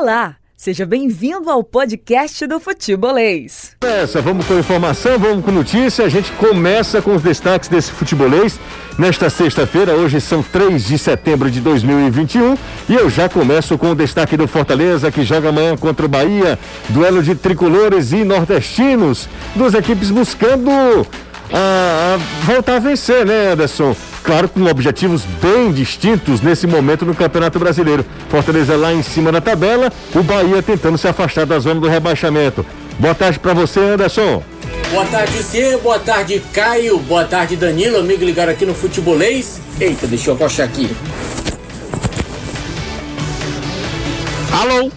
Olá! Seja bem-vindo ao podcast do Futebolês. Essa, vamos com informação, vamos com notícia. A gente começa com os destaques desse futebolês nesta sexta-feira. Hoje são 3 de setembro de 2021 e eu já começo com o destaque do Fortaleza que joga amanhã contra o Bahia. Duelo de tricolores e nordestinos. Duas equipes buscando a, a voltar a vencer, né, Anderson? Claro, com objetivos bem distintos nesse momento no Campeonato Brasileiro. Fortaleza lá em cima da tabela, o Bahia tentando se afastar da zona do rebaixamento. Boa tarde para você, Anderson. Boa tarde, Cê. Boa tarde, Caio. Boa tarde, Danilo. Amigo ligado aqui no Futebolês. Eita, deixa eu abaixar aqui. Alô?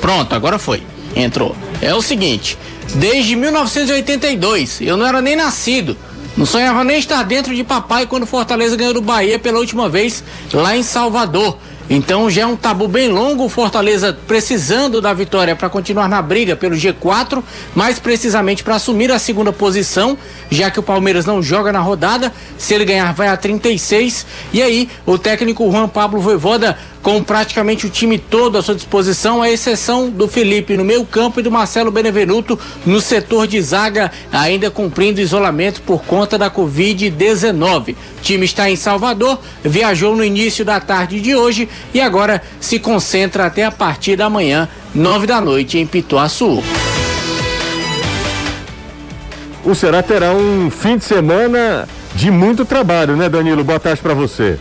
Pronto, agora foi. Entrou. É o seguinte, desde 1982, eu não era nem nascido. Não sonhava nem estar dentro de papai quando Fortaleza ganhou do Bahia pela última vez lá em Salvador. Então já é um tabu bem longo o Fortaleza precisando da vitória para continuar na briga pelo G4, mais precisamente para assumir a segunda posição, já que o Palmeiras não joga na rodada. Se ele ganhar, vai a 36. E aí, o técnico Juan Pablo Voivoda com praticamente o time todo à sua disposição, à exceção do Felipe no meio campo e do Marcelo Benevenuto no setor de zaga, ainda cumprindo isolamento por conta da Covid-19. O time está em Salvador, viajou no início da tarde de hoje e agora se concentra até a partir da manhã, nove da noite, em Pituaçu. O Será terá um fim de semana de muito trabalho, né, Danilo? Boa tarde para você.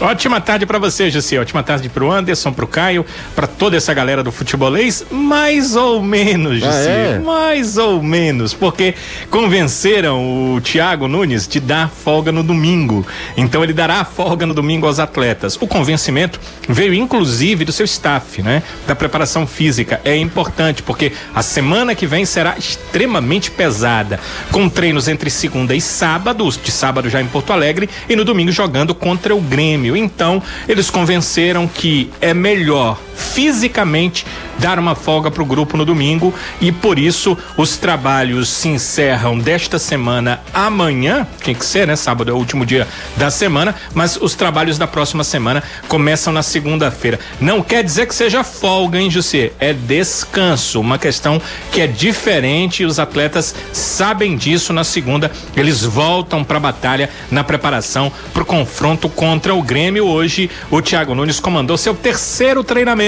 Ótima tarde para você, Jussi. Ótima tarde pro Anderson, pro Caio, para toda essa galera do futebolês. Mais ou menos, Jussi. Ah, é? Mais ou menos, porque convenceram o Thiago Nunes de dar folga no domingo. Então ele dará folga no domingo aos atletas. O convencimento veio inclusive do seu staff, né? Da preparação física. É importante porque a semana que vem será extremamente pesada, com treinos entre segunda e sábado, de sábado já em Porto Alegre e no domingo jogando contra o Grêmio Então, eles convenceram que é melhor fisicamente dar uma folga para o grupo no domingo e por isso os trabalhos se encerram desta semana amanhã, tem que ser, né? Sábado é o último dia da semana, mas os trabalhos da próxima semana começam na segunda-feira. Não quer dizer que seja folga, hein, José? É descanso, uma questão que é diferente e os atletas sabem disso. Na segunda, eles voltam para a batalha na preparação para o confronto contra o Grêmio. Hoje, o Thiago Nunes comandou seu terceiro treinamento.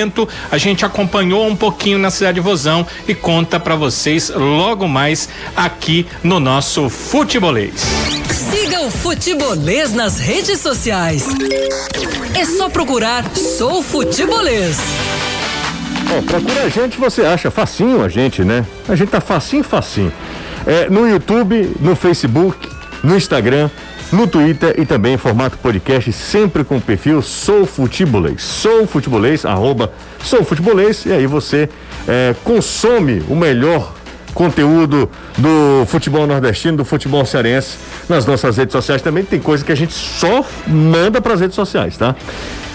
A gente acompanhou acompanhou um pouquinho na cidade de Vozão e conta para vocês logo mais aqui no nosso Futebolês. Siga o Futebolês nas redes sociais. É só procurar Sou Futebolês. É, procura a gente, você acha facinho a gente, né? A gente tá facinho, facinho. É, no YouTube, no Facebook, no Instagram, no Twitter e também em formato podcast, sempre com o perfil Sou Futebolês. Sou Futebolês, arroba Sou Futebolês, e aí você é, consome o melhor conteúdo do futebol nordestino, do futebol cearense nas nossas redes sociais também. Tem coisa que a gente só manda para as redes sociais, tá?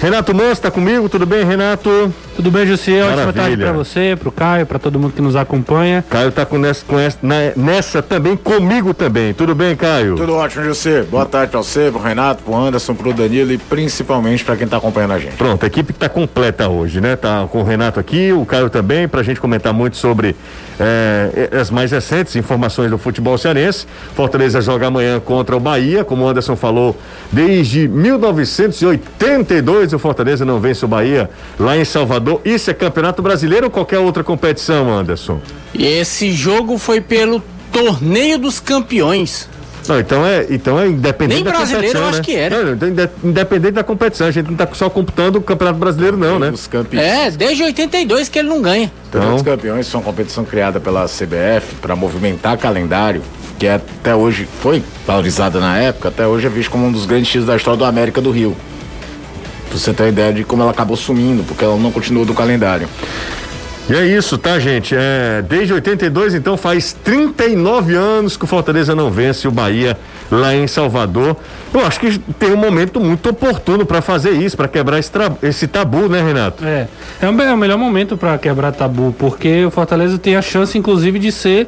Renato Manso está comigo, tudo bem, Renato? Tudo bem, José? Ótima tarde para você, para o Caio, para todo mundo que nos acompanha. Caio está com nessa, com essa, nessa também, comigo também. Tudo bem, Caio? Tudo ótimo, José. Boa tarde para você, para o Renato, para o Anderson, para o Danilo e principalmente para quem está acompanhando a gente. Pronto, a equipe está completa hoje, né? Tá com o Renato aqui, o Caio também, para a gente comentar muito sobre é, as mais recentes informações do futebol cearense. Fortaleza joga amanhã contra o Bahia, como o Anderson falou, desde 1982 o Fortaleza não vence o Bahia lá em Salvador. Isso é Campeonato Brasileiro ou qualquer outra competição, Anderson? Esse jogo foi pelo Torneio dos Campeões. Não, então é, então é independente Nem da brasileiro competição, eu acho né? que era. Não, então, independente da competição, a gente não está só computando o Campeonato Brasileiro não, né? Os campeões. É, desde 82 que ele não ganha. Então, os campeões são uma competição criada pela CBF para movimentar calendário, que é, até hoje foi valorizada na época, até hoje é visto como um dos grandes títulos da história do América do Rio. Pra você ter uma ideia de como ela acabou sumindo, porque ela não continuou do calendário. E é isso, tá, gente? É, desde 82, então, faz 39 anos que o Fortaleza não vence o Bahia lá em Salvador. Eu acho que tem um momento muito oportuno para fazer isso, para quebrar esse, esse, tabu, né, Renato? É, é é o melhor momento para quebrar tabu, porque o Fortaleza tem a chance, inclusive, de ser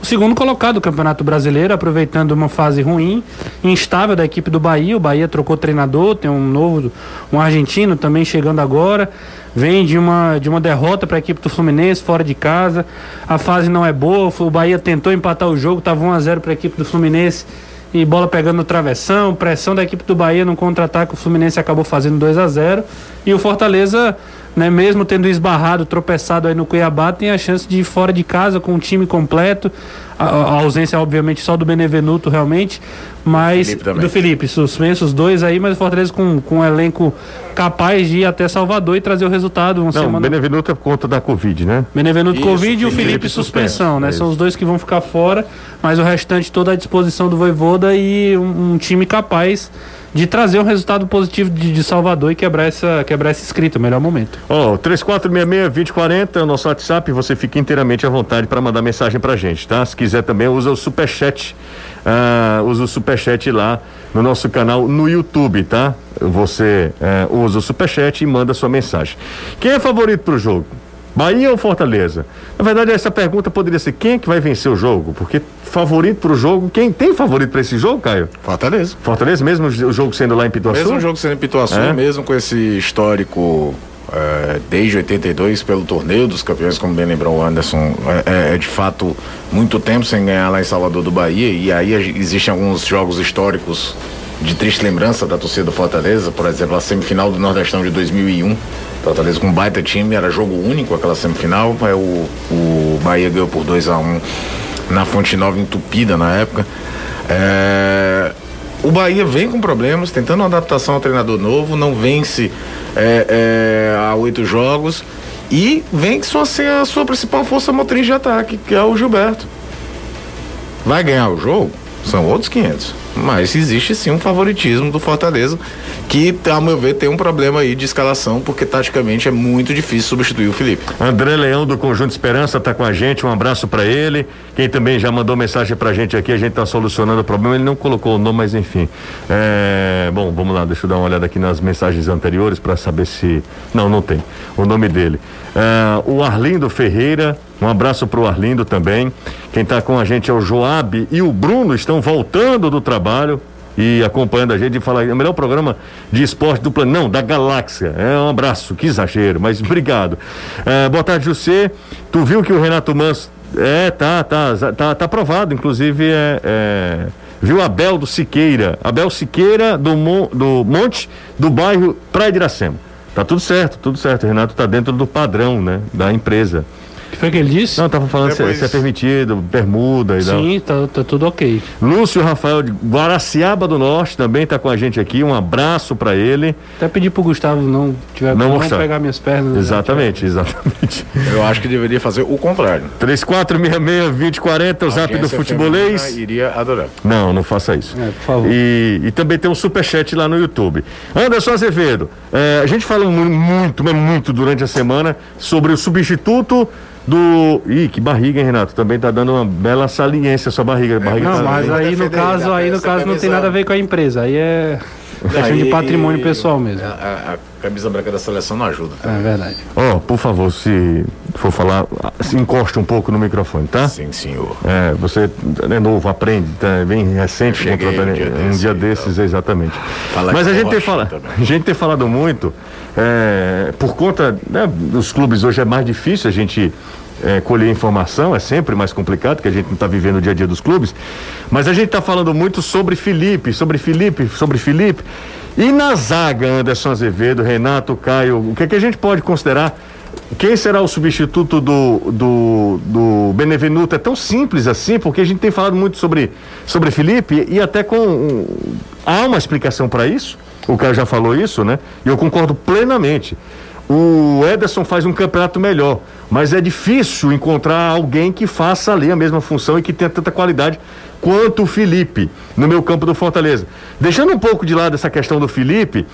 o segundo colocado do Campeonato Brasileiro, aproveitando uma fase ruim, instável da equipe do Bahia. O Bahia trocou treinador, tem um novo, um argentino também chegando agora. Vem de uma, de uma derrota para a equipe do Fluminense fora de casa. A fase não é boa. O Bahia tentou empatar o jogo, estava 1 a 0 para a equipe do Fluminense e bola pegando no travessão, pressão da equipe do Bahia no contra-ataque, o Fluminense acabou fazendo 2 a 0 e o Fortaleza né, mesmo tendo esbarrado, tropeçado aí no Cuiabá, tem a chance de ir fora de casa com o time completo. A, a ausência, obviamente, só do Benevenuto realmente, mas Felipe do Felipe, suspenso os dois aí, mas o Fortaleza com, com um elenco capaz de ir até Salvador e trazer o resultado. Uma Não, semana... Benevenuto é por conta da Covid, né? Benevenuto Isso, Covid e o Felipe, Felipe suspensão, né? É São os dois que vão ficar fora, mas o restante toda à disposição do Voivoda e um, um time capaz de trazer um resultado positivo de, de, Salvador e quebrar essa, quebrar essa escrita, o melhor momento. Ó, oh, 3466-2040 é o nosso WhatsApp, você fica inteiramente à vontade para mandar mensagem pra gente, tá? Se quiser também, usa o superchat, uh, usa o superchat lá no nosso canal no YouTube, tá? Você uh, usa o superchat e manda sua mensagem. Quem é favorito pro jogo? Bahia ou Fortaleza? Na verdade, essa pergunta poderia ser quem é que vai vencer o jogo? Porque favorito para o jogo, quem tem favorito para esse jogo, Caio? Fortaleza. Fortaleza, mesmo o jogo sendo lá em Pituaçu? Mesmo o jogo sendo em Pituaçu, é? mesmo com esse histórico é, desde 82 pelo torneio dos campeões, como bem lembrou o Anderson, é, é, é, de fato muito tempo sem ganhar lá em Salvador do Bahia e aí existem alguns jogos históricos de triste lembrança da torcida do Fortaleza, por exemplo, a semifinal do Nordestão de 2001 Fortaleza com um baita time, era jogo único aquela semifinal. O, o Bahia ganhou por 2 a 1 um na Fonte Nova entupida na época. É, o Bahia vem com problemas, tentando uma adaptação ao treinador novo, não vence é, é, há oito jogos e vem com a sua principal força motriz de ataque, que é o Gilberto. Vai ganhar o jogo? São outros 500. Mas existe sim um favoritismo do Fortaleza, que, a meu ver, tem um problema aí de escalação, porque taticamente é muito difícil substituir o Felipe. André Leão do Conjunto Esperança está com a gente, um abraço para ele. Quem também já mandou mensagem pra gente aqui, a gente está solucionando o problema, ele não colocou o nome, mas enfim. É, bom, vamos lá, deixa eu dar uma olhada aqui nas mensagens anteriores para saber se. Não, não tem. O nome dele. É, o Arlindo Ferreira, um abraço para o Arlindo também. Quem está com a gente é o Joab e o Bruno estão voltando do trabalho e acompanhando a gente e fala, é o melhor programa de esporte do plano, não, da galáxia. É um abraço, que exagero, mas obrigado. É, boa tarde, José. Tu viu que o Renato Manso. É, tá, tá, tá, tá aprovado, inclusive é, é viu Abel do Siqueira, Abel Siqueira do, Mon, do Monte do bairro Praia de Iracema. Tá tudo certo, tudo certo. O Renato tá dentro do padrão, né, da empresa. O que foi que ele disse? Não, tava falando se, se, é permitido, bermuda e tal. Sim, tá, tá, tudo ok. Lúcio Rafael de Guaraciaba do Norte também tá com a gente aqui. Um abraço para ele. Até pedir pro Gustavo não tiver não, não pegar minhas pernas. Né? Exatamente, né? exatamente. Eu acho que deveria fazer o contrário. 3466-2040, o zap do futebolês. Iria adorar. Não, não faça isso. É, por favor. E, e também tem um superchat lá no YouTube. Anderson Azevedo, é, a gente fala muito, mas muito durante a semana sobre o substituto do. Ih, que barriga, hein, Renato? Também tá dando uma bela saliência a sua barriga. Barriga não, tá... mas aí no caso, aí no caso não tem nada a ver com a empresa. Aí é questão de patrimônio pessoal mesmo. A, a, a, camisa branca da seleção não ajuda. É verdade. Ó, oh, por favor, se for falar, se encoste um pouco no microfone, tá? Sim, senhor. É, você é novo, aprende, tá é bem recente. Cheguei um dia, um dia desses, então. exatamente. Fala Mas a gente, tem fala, a gente tem falado muito, é, por conta né, dos clubes hoje é mais difícil a gente é, colher informação, é sempre mais complicado, que a gente não está vivendo o dia a dia dos clubes. Mas a gente está falando muito sobre Felipe, sobre Felipe, sobre Felipe. E na zaga, Anderson Azevedo, Renato, Caio, o que, é que a gente pode considerar? Quem será o substituto do, do, do Benevenuto? É tão simples assim, porque a gente tem falado muito sobre, sobre Felipe e até com. Há uma explicação para isso. O Caio já falou isso, né? E eu concordo plenamente. O Ederson faz um campeonato melhor, mas é difícil encontrar alguém que faça ali a mesma função e que tenha tanta qualidade quanto o Felipe no meu campo do Fortaleza. Deixando um pouco de lado essa questão do Felipe,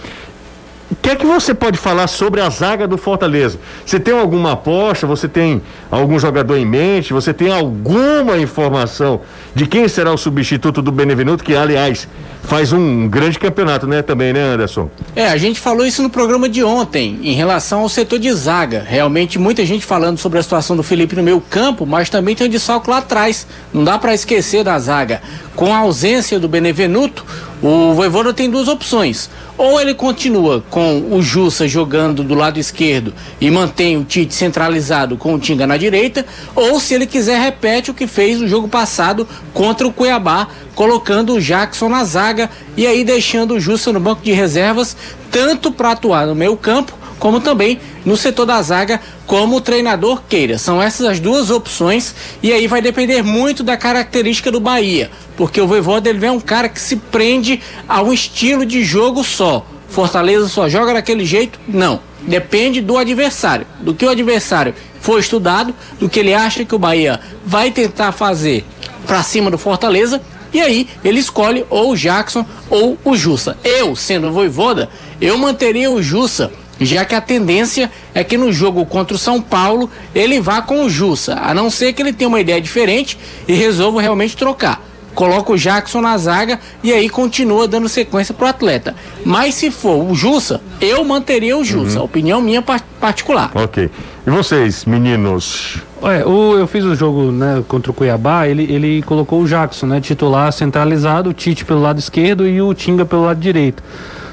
O que é que você pode falar sobre a zaga do Fortaleza? Você tem alguma aposta? Você tem algum jogador em mente? Você tem alguma informação de quem será o substituto do Benevenuto, que aliás faz um grande campeonato, né, também, né, Anderson? É, a gente falou isso no programa de ontem, em relação ao setor de zaga. Realmente, muita gente falando sobre a situação do Felipe no meio campo, mas também tem o desfalque lá atrás. Não dá para esquecer da zaga. Com a ausência do Benevenuto, o Voivoda tem duas opções. Ou ele continua com o Jussa jogando do lado esquerdo e mantém o Tite centralizado com o Tinga na direita, ou se ele quiser repete o que fez no jogo passado contra o Cuiabá, colocando o Jackson na zaga e aí deixando o Jussa no banco de reservas, tanto para atuar no meio campo como também no setor da zaga, como o treinador queira. São essas as duas opções e aí vai depender muito da característica do Bahia, porque o Voivoda ele é um cara que se prende a um estilo de jogo só. Fortaleza só joga daquele jeito? Não. Depende do adversário, do que o adversário foi estudado, do que ele acha que o Bahia vai tentar fazer para cima do Fortaleza e aí ele escolhe ou o Jackson ou o Jussa. Eu, sendo voivoda, eu manteria o Jussa já que a tendência é que no jogo contra o São Paulo ele vá com o Jussa, a não ser que ele tenha uma ideia diferente e resolva realmente trocar. Coloca o Jackson na zaga e aí continua dando sequência pro atleta. Mas se for o Jussa, eu manteria o Jussa. Uhum. Opinião minha particular. Ok. E vocês, meninos? É, o, eu fiz o jogo né, contra o Cuiabá, ele, ele colocou o Jackson, né, titular centralizado, o Tite pelo lado esquerdo e o Tinga pelo lado direito.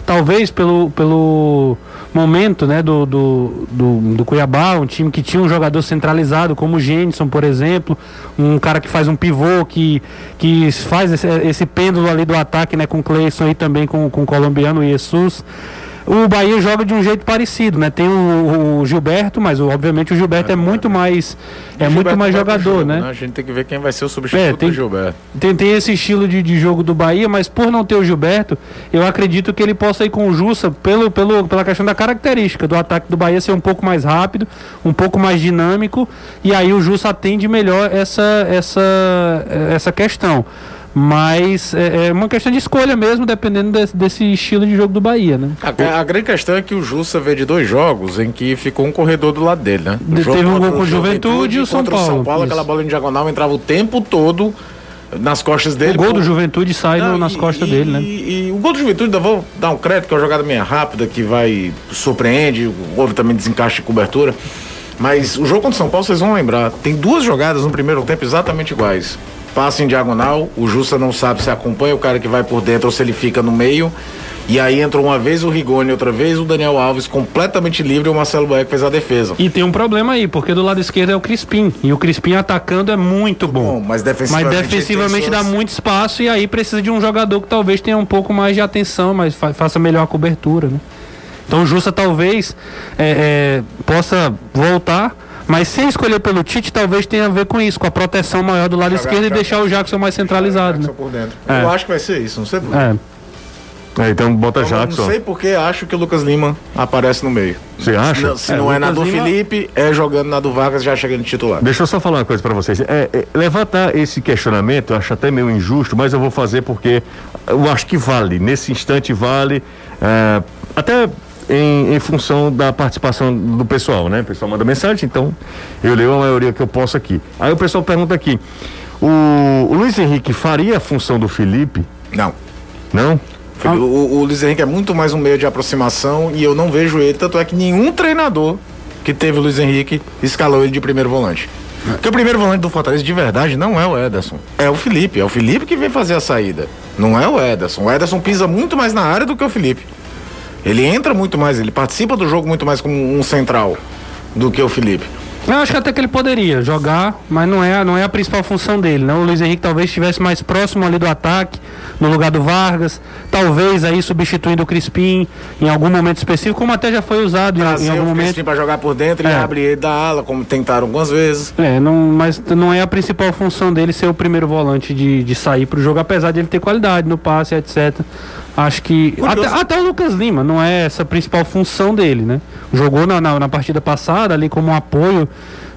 Talvez pelo, pelo momento né, do, do, do, do, Cuiabá, um time que tinha um jogador centralizado, como o Jenson, por exemplo, um cara que faz um pivô, que, que faz esse, esse pêndulo ali do ataque né, com o Cleison e também com, com o colombiano Jesus o Bahia joga de um jeito parecido, né? Tem o, o Gilberto, mas obviamente o Gilberto é, é muito mais é muito mais jogador, jogo, né? né? A gente tem que ver quem vai ser o substituto é, tem, do Gilberto. Tem, tem esse estilo de, de jogo do Bahia, mas por não ter o Gilberto, eu acredito que ele possa ir com o Jussa pelo, pelo, pela questão da característica do ataque do Bahia ser um pouco mais rápido, um pouco mais dinâmico, e aí o Jussa atende melhor essa, essa, essa questão. Mas é, é, uma questão de escolha mesmo, dependendo desse, desse estilo de jogo do Bahia, né? A, a, grande questão é que o Jussa veio de dois jogos em que ficou um corredor do lado dele, né? De, teve um gol com o Juventude e o São Paulo. O São Paulo, aquela bola em diagonal entrava o tempo todo nas costas dele. O gol do Juventude sai Não, nas e, costas e, dele, né? E, e, o gol do Juventude, vou dar um crédito, que é uma jogada meio rápida, que vai, surpreende, houve também desencaixe de cobertura. Mas o jogo contra o São Paulo, vocês vão lembrar, tem duas jogadas no primeiro tempo exatamente iguais passa em diagonal, o Justa não sabe se acompanha o cara que vai por dentro ou se ele fica no meio. E aí entrou uma vez o Rigoni, outra vez o Daniel Alves completamente livre e o Marcelo Boeck fez a defesa. E tem um problema aí, porque do lado esquerdo é o Crispim. E o Crispim atacando é muito bom. bom mas defensivamente, mas defensivamente dá muito espaço e aí precisa de um jogador que talvez tenha um pouco mais de atenção, mas fa faça melhor a cobertura, né? Então o Justa talvez é, é, possa voltar mas sem escolher pelo Tite, talvez tenha a ver com isso, com a proteção maior do lado esquerdo e deixar o Jackson mais centralizado. Né? Por dentro. É. Eu acho que vai ser isso, não sei por é. É, então bota então, Jackson. Não sei porque acho que o Lucas Lima aparece no meio. Você acha? Se, se é, não é na do Lima... Felipe, é jogando na do Vargas, já chegando titular. Deixa eu só falar uma coisa para vocês. É, é, levantar esse questionamento, eu acho até meio injusto, mas eu vou fazer porque eu acho que vale. Nesse instante vale. É, até em, em, função da participação do pessoal, né? O pessoal manda mensagem, então eu leio a maioria que eu posso aqui. Aí o pessoal pergunta aqui: o, o Luiz Henrique faria a função do Felipe? Não. Não? O, o, o Luiz Henrique é muito mais um meio de aproximação e eu não vejo ele, tanto é que nenhum treinador que teve o Luiz Henrique escalou ele de primeiro volante. Porque o primeiro volante do Fortaleza de verdade não é o Ederson, é o Felipe. É o Felipe que vem fazer a saída. Não é o Ederson. O Ederson pisa muito mais na área do que o Felipe. Ele entra muito mais, ele participa do jogo muito mais como um central do que o Felipe. Eu acho que até que ele poderia jogar, mas não é, não é a principal função dele. Não? O Luiz Henrique talvez estivesse mais próximo ali do ataque, no lugar do Vargas, talvez aí substituindo o Crispim em algum momento específico, como até já foi usado em, em, algum o momento. Crispim para jogar por dentro é. e abrir ele da ala, como tentaram algumas vezes. É, não, mas não é a principal função dele ser o primeiro volante de, de sair para o jogo, apesar de ele ter qualidade no passe, etc. Acho que. Até, até, o Lucas Lima não é essa a principal função dele, né? Jogou na, na, na, partida passada ali como um apoio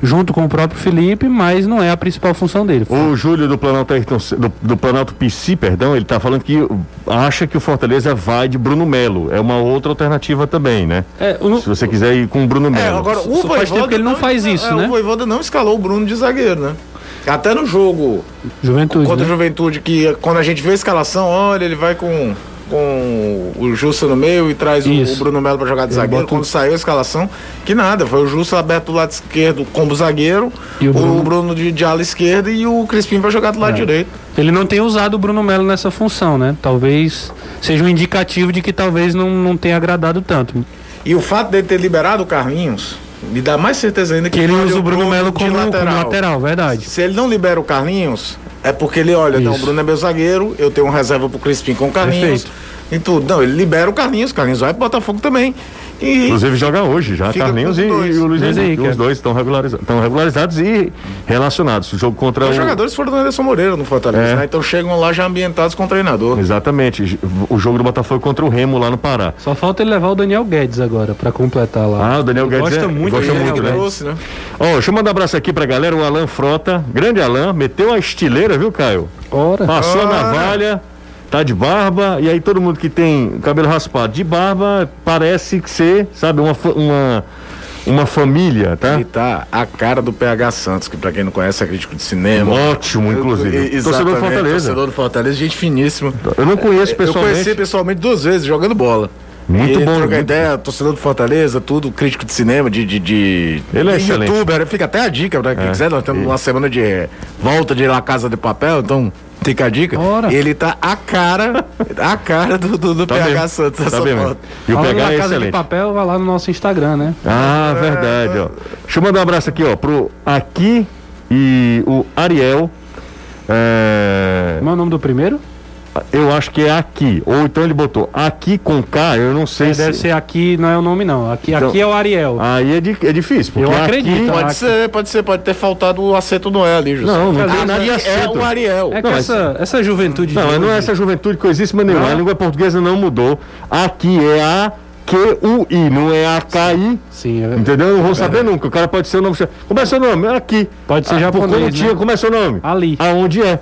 junto com o próprio Felipe, mas não é a principal função dele. O Júlio do Planalto, do, do Planalto PC, perdão, ele está falando que acha que o Fortaleza vai de Bruno Melo. É uma outra alternativa também, né? É, o... Se você quiser ir com o Bruno é, Melo. É, agora, o Voivoda ele não, não faz isso, é, né? O Voivoda não escalou o Bruno de zagueiro, né? Até no jogo Juventude, contra né? a Juventude, que quando a gente vê a escalação, olha, ele vai com com o Jussa no meio e traz o, o, Bruno Melo para jogar de zagueiro. Quando saiu a escalação, que nada, foi o Jussa aberto do lado esquerdo como zagueiro, o Bruno, o Bruno de, de, ala esquerda e o Crispim vai jogar do lado é. direito. Ele não tem usado o Bruno Melo nessa função, né? Talvez seja um indicativo de que talvez não, não tenha agradado tanto. E o fato dele ter liberado o Carlinhos me dá mais certeza ainda que, que ele usa o Bruno Melo como lateral. como lateral, verdade. Se ele não libera o Carlinhos, é porque ele olha, Isso. não, o Bruno é meu zagueiro, eu tenho uma reserva pro Crispim com o Carlinhos. Perfeito. E tudo. Não, ele libera o Carlinhos, o Carlinhos vai pro Botafogo também. E Inclusive joga hoje já, Carlinhos e, e, o Luiz Henrique. Os dois estão regulariza regularizados e relacionados. O jogo contra Os o... jogadores foram do Anderson Moreira no Fortaleza, é. né? Então chegam lá já ambientados com o treinador. Exatamente. O jogo do Botafogo contra o Remo lá no Pará. Só falta ele levar o Daniel Guedes agora para completar lá. Ah, o Daniel ele Guedes gosta é, muito, gosta muito, né? Trouxe, né? Ó, deixa eu mandar um abraço aqui pra galera, o Alan Frota, grande Alan, meteu a estileira, viu, Caio? Ora. Passou Ora. a navalha tá de barba, e aí todo mundo que tem cabelo raspado de barba parece que ser, sabe, uma, uma, uma família, tá? Ele tá a cara do PH Santos, que pra quem não conhece é crítico de cinema. Ótimo, inclusive. torcedor do Fortaleza. Torcedor do Fortaleza, gente finíssima. Eu não conheço pessoalmente. Eu conheci pessoalmente duas vezes, jogando bola. Muito e bom. Troca ideia, torcedor do Fortaleza, tudo, crítico de cinema, de. de, de Ele é excelente. youtuber, fica até a dica pra quem é, quiser. Nós temos uma semana de volta de La Casa de Papel, então Fica a dica. Ora. Ele tá a cara, a cara do, do, do tá PH mesmo. Santos. Tá bem, E o PH é Casa de Papel, vai lá no nosso Instagram, né? Ah, verdade, ó. Deixa eu mandar um abraço aqui, ó, pro Aqui e o Ariel. É... Como é o nome do primeiro? Eu acho que é aqui. Ou então ele botou aqui com K, eu não sei é, se. Deve ser aqui, não é o nome não. Aqui, então, aqui é o Ariel. Aí é, di, é difícil. eu acredito. Aqui... Pode aqui... ser, pode ser, pode ter faltado o acento E ali, José. Não, não tem nada de acento. É o Ariel. É que não, essa, essa juventude. Não, não é essa juventude coisíssima nenhuma. A língua portuguesa não mudou. Aqui é a. Q-U-I, não é A-K-I. Sim, é Entendeu? Eu não vou é saber nunca. O cara pode ser o nome. Como é seu nome? É aqui. Pode ser ah, japonês. Por, né? tinha, como é seu nome? Ali. Aonde é?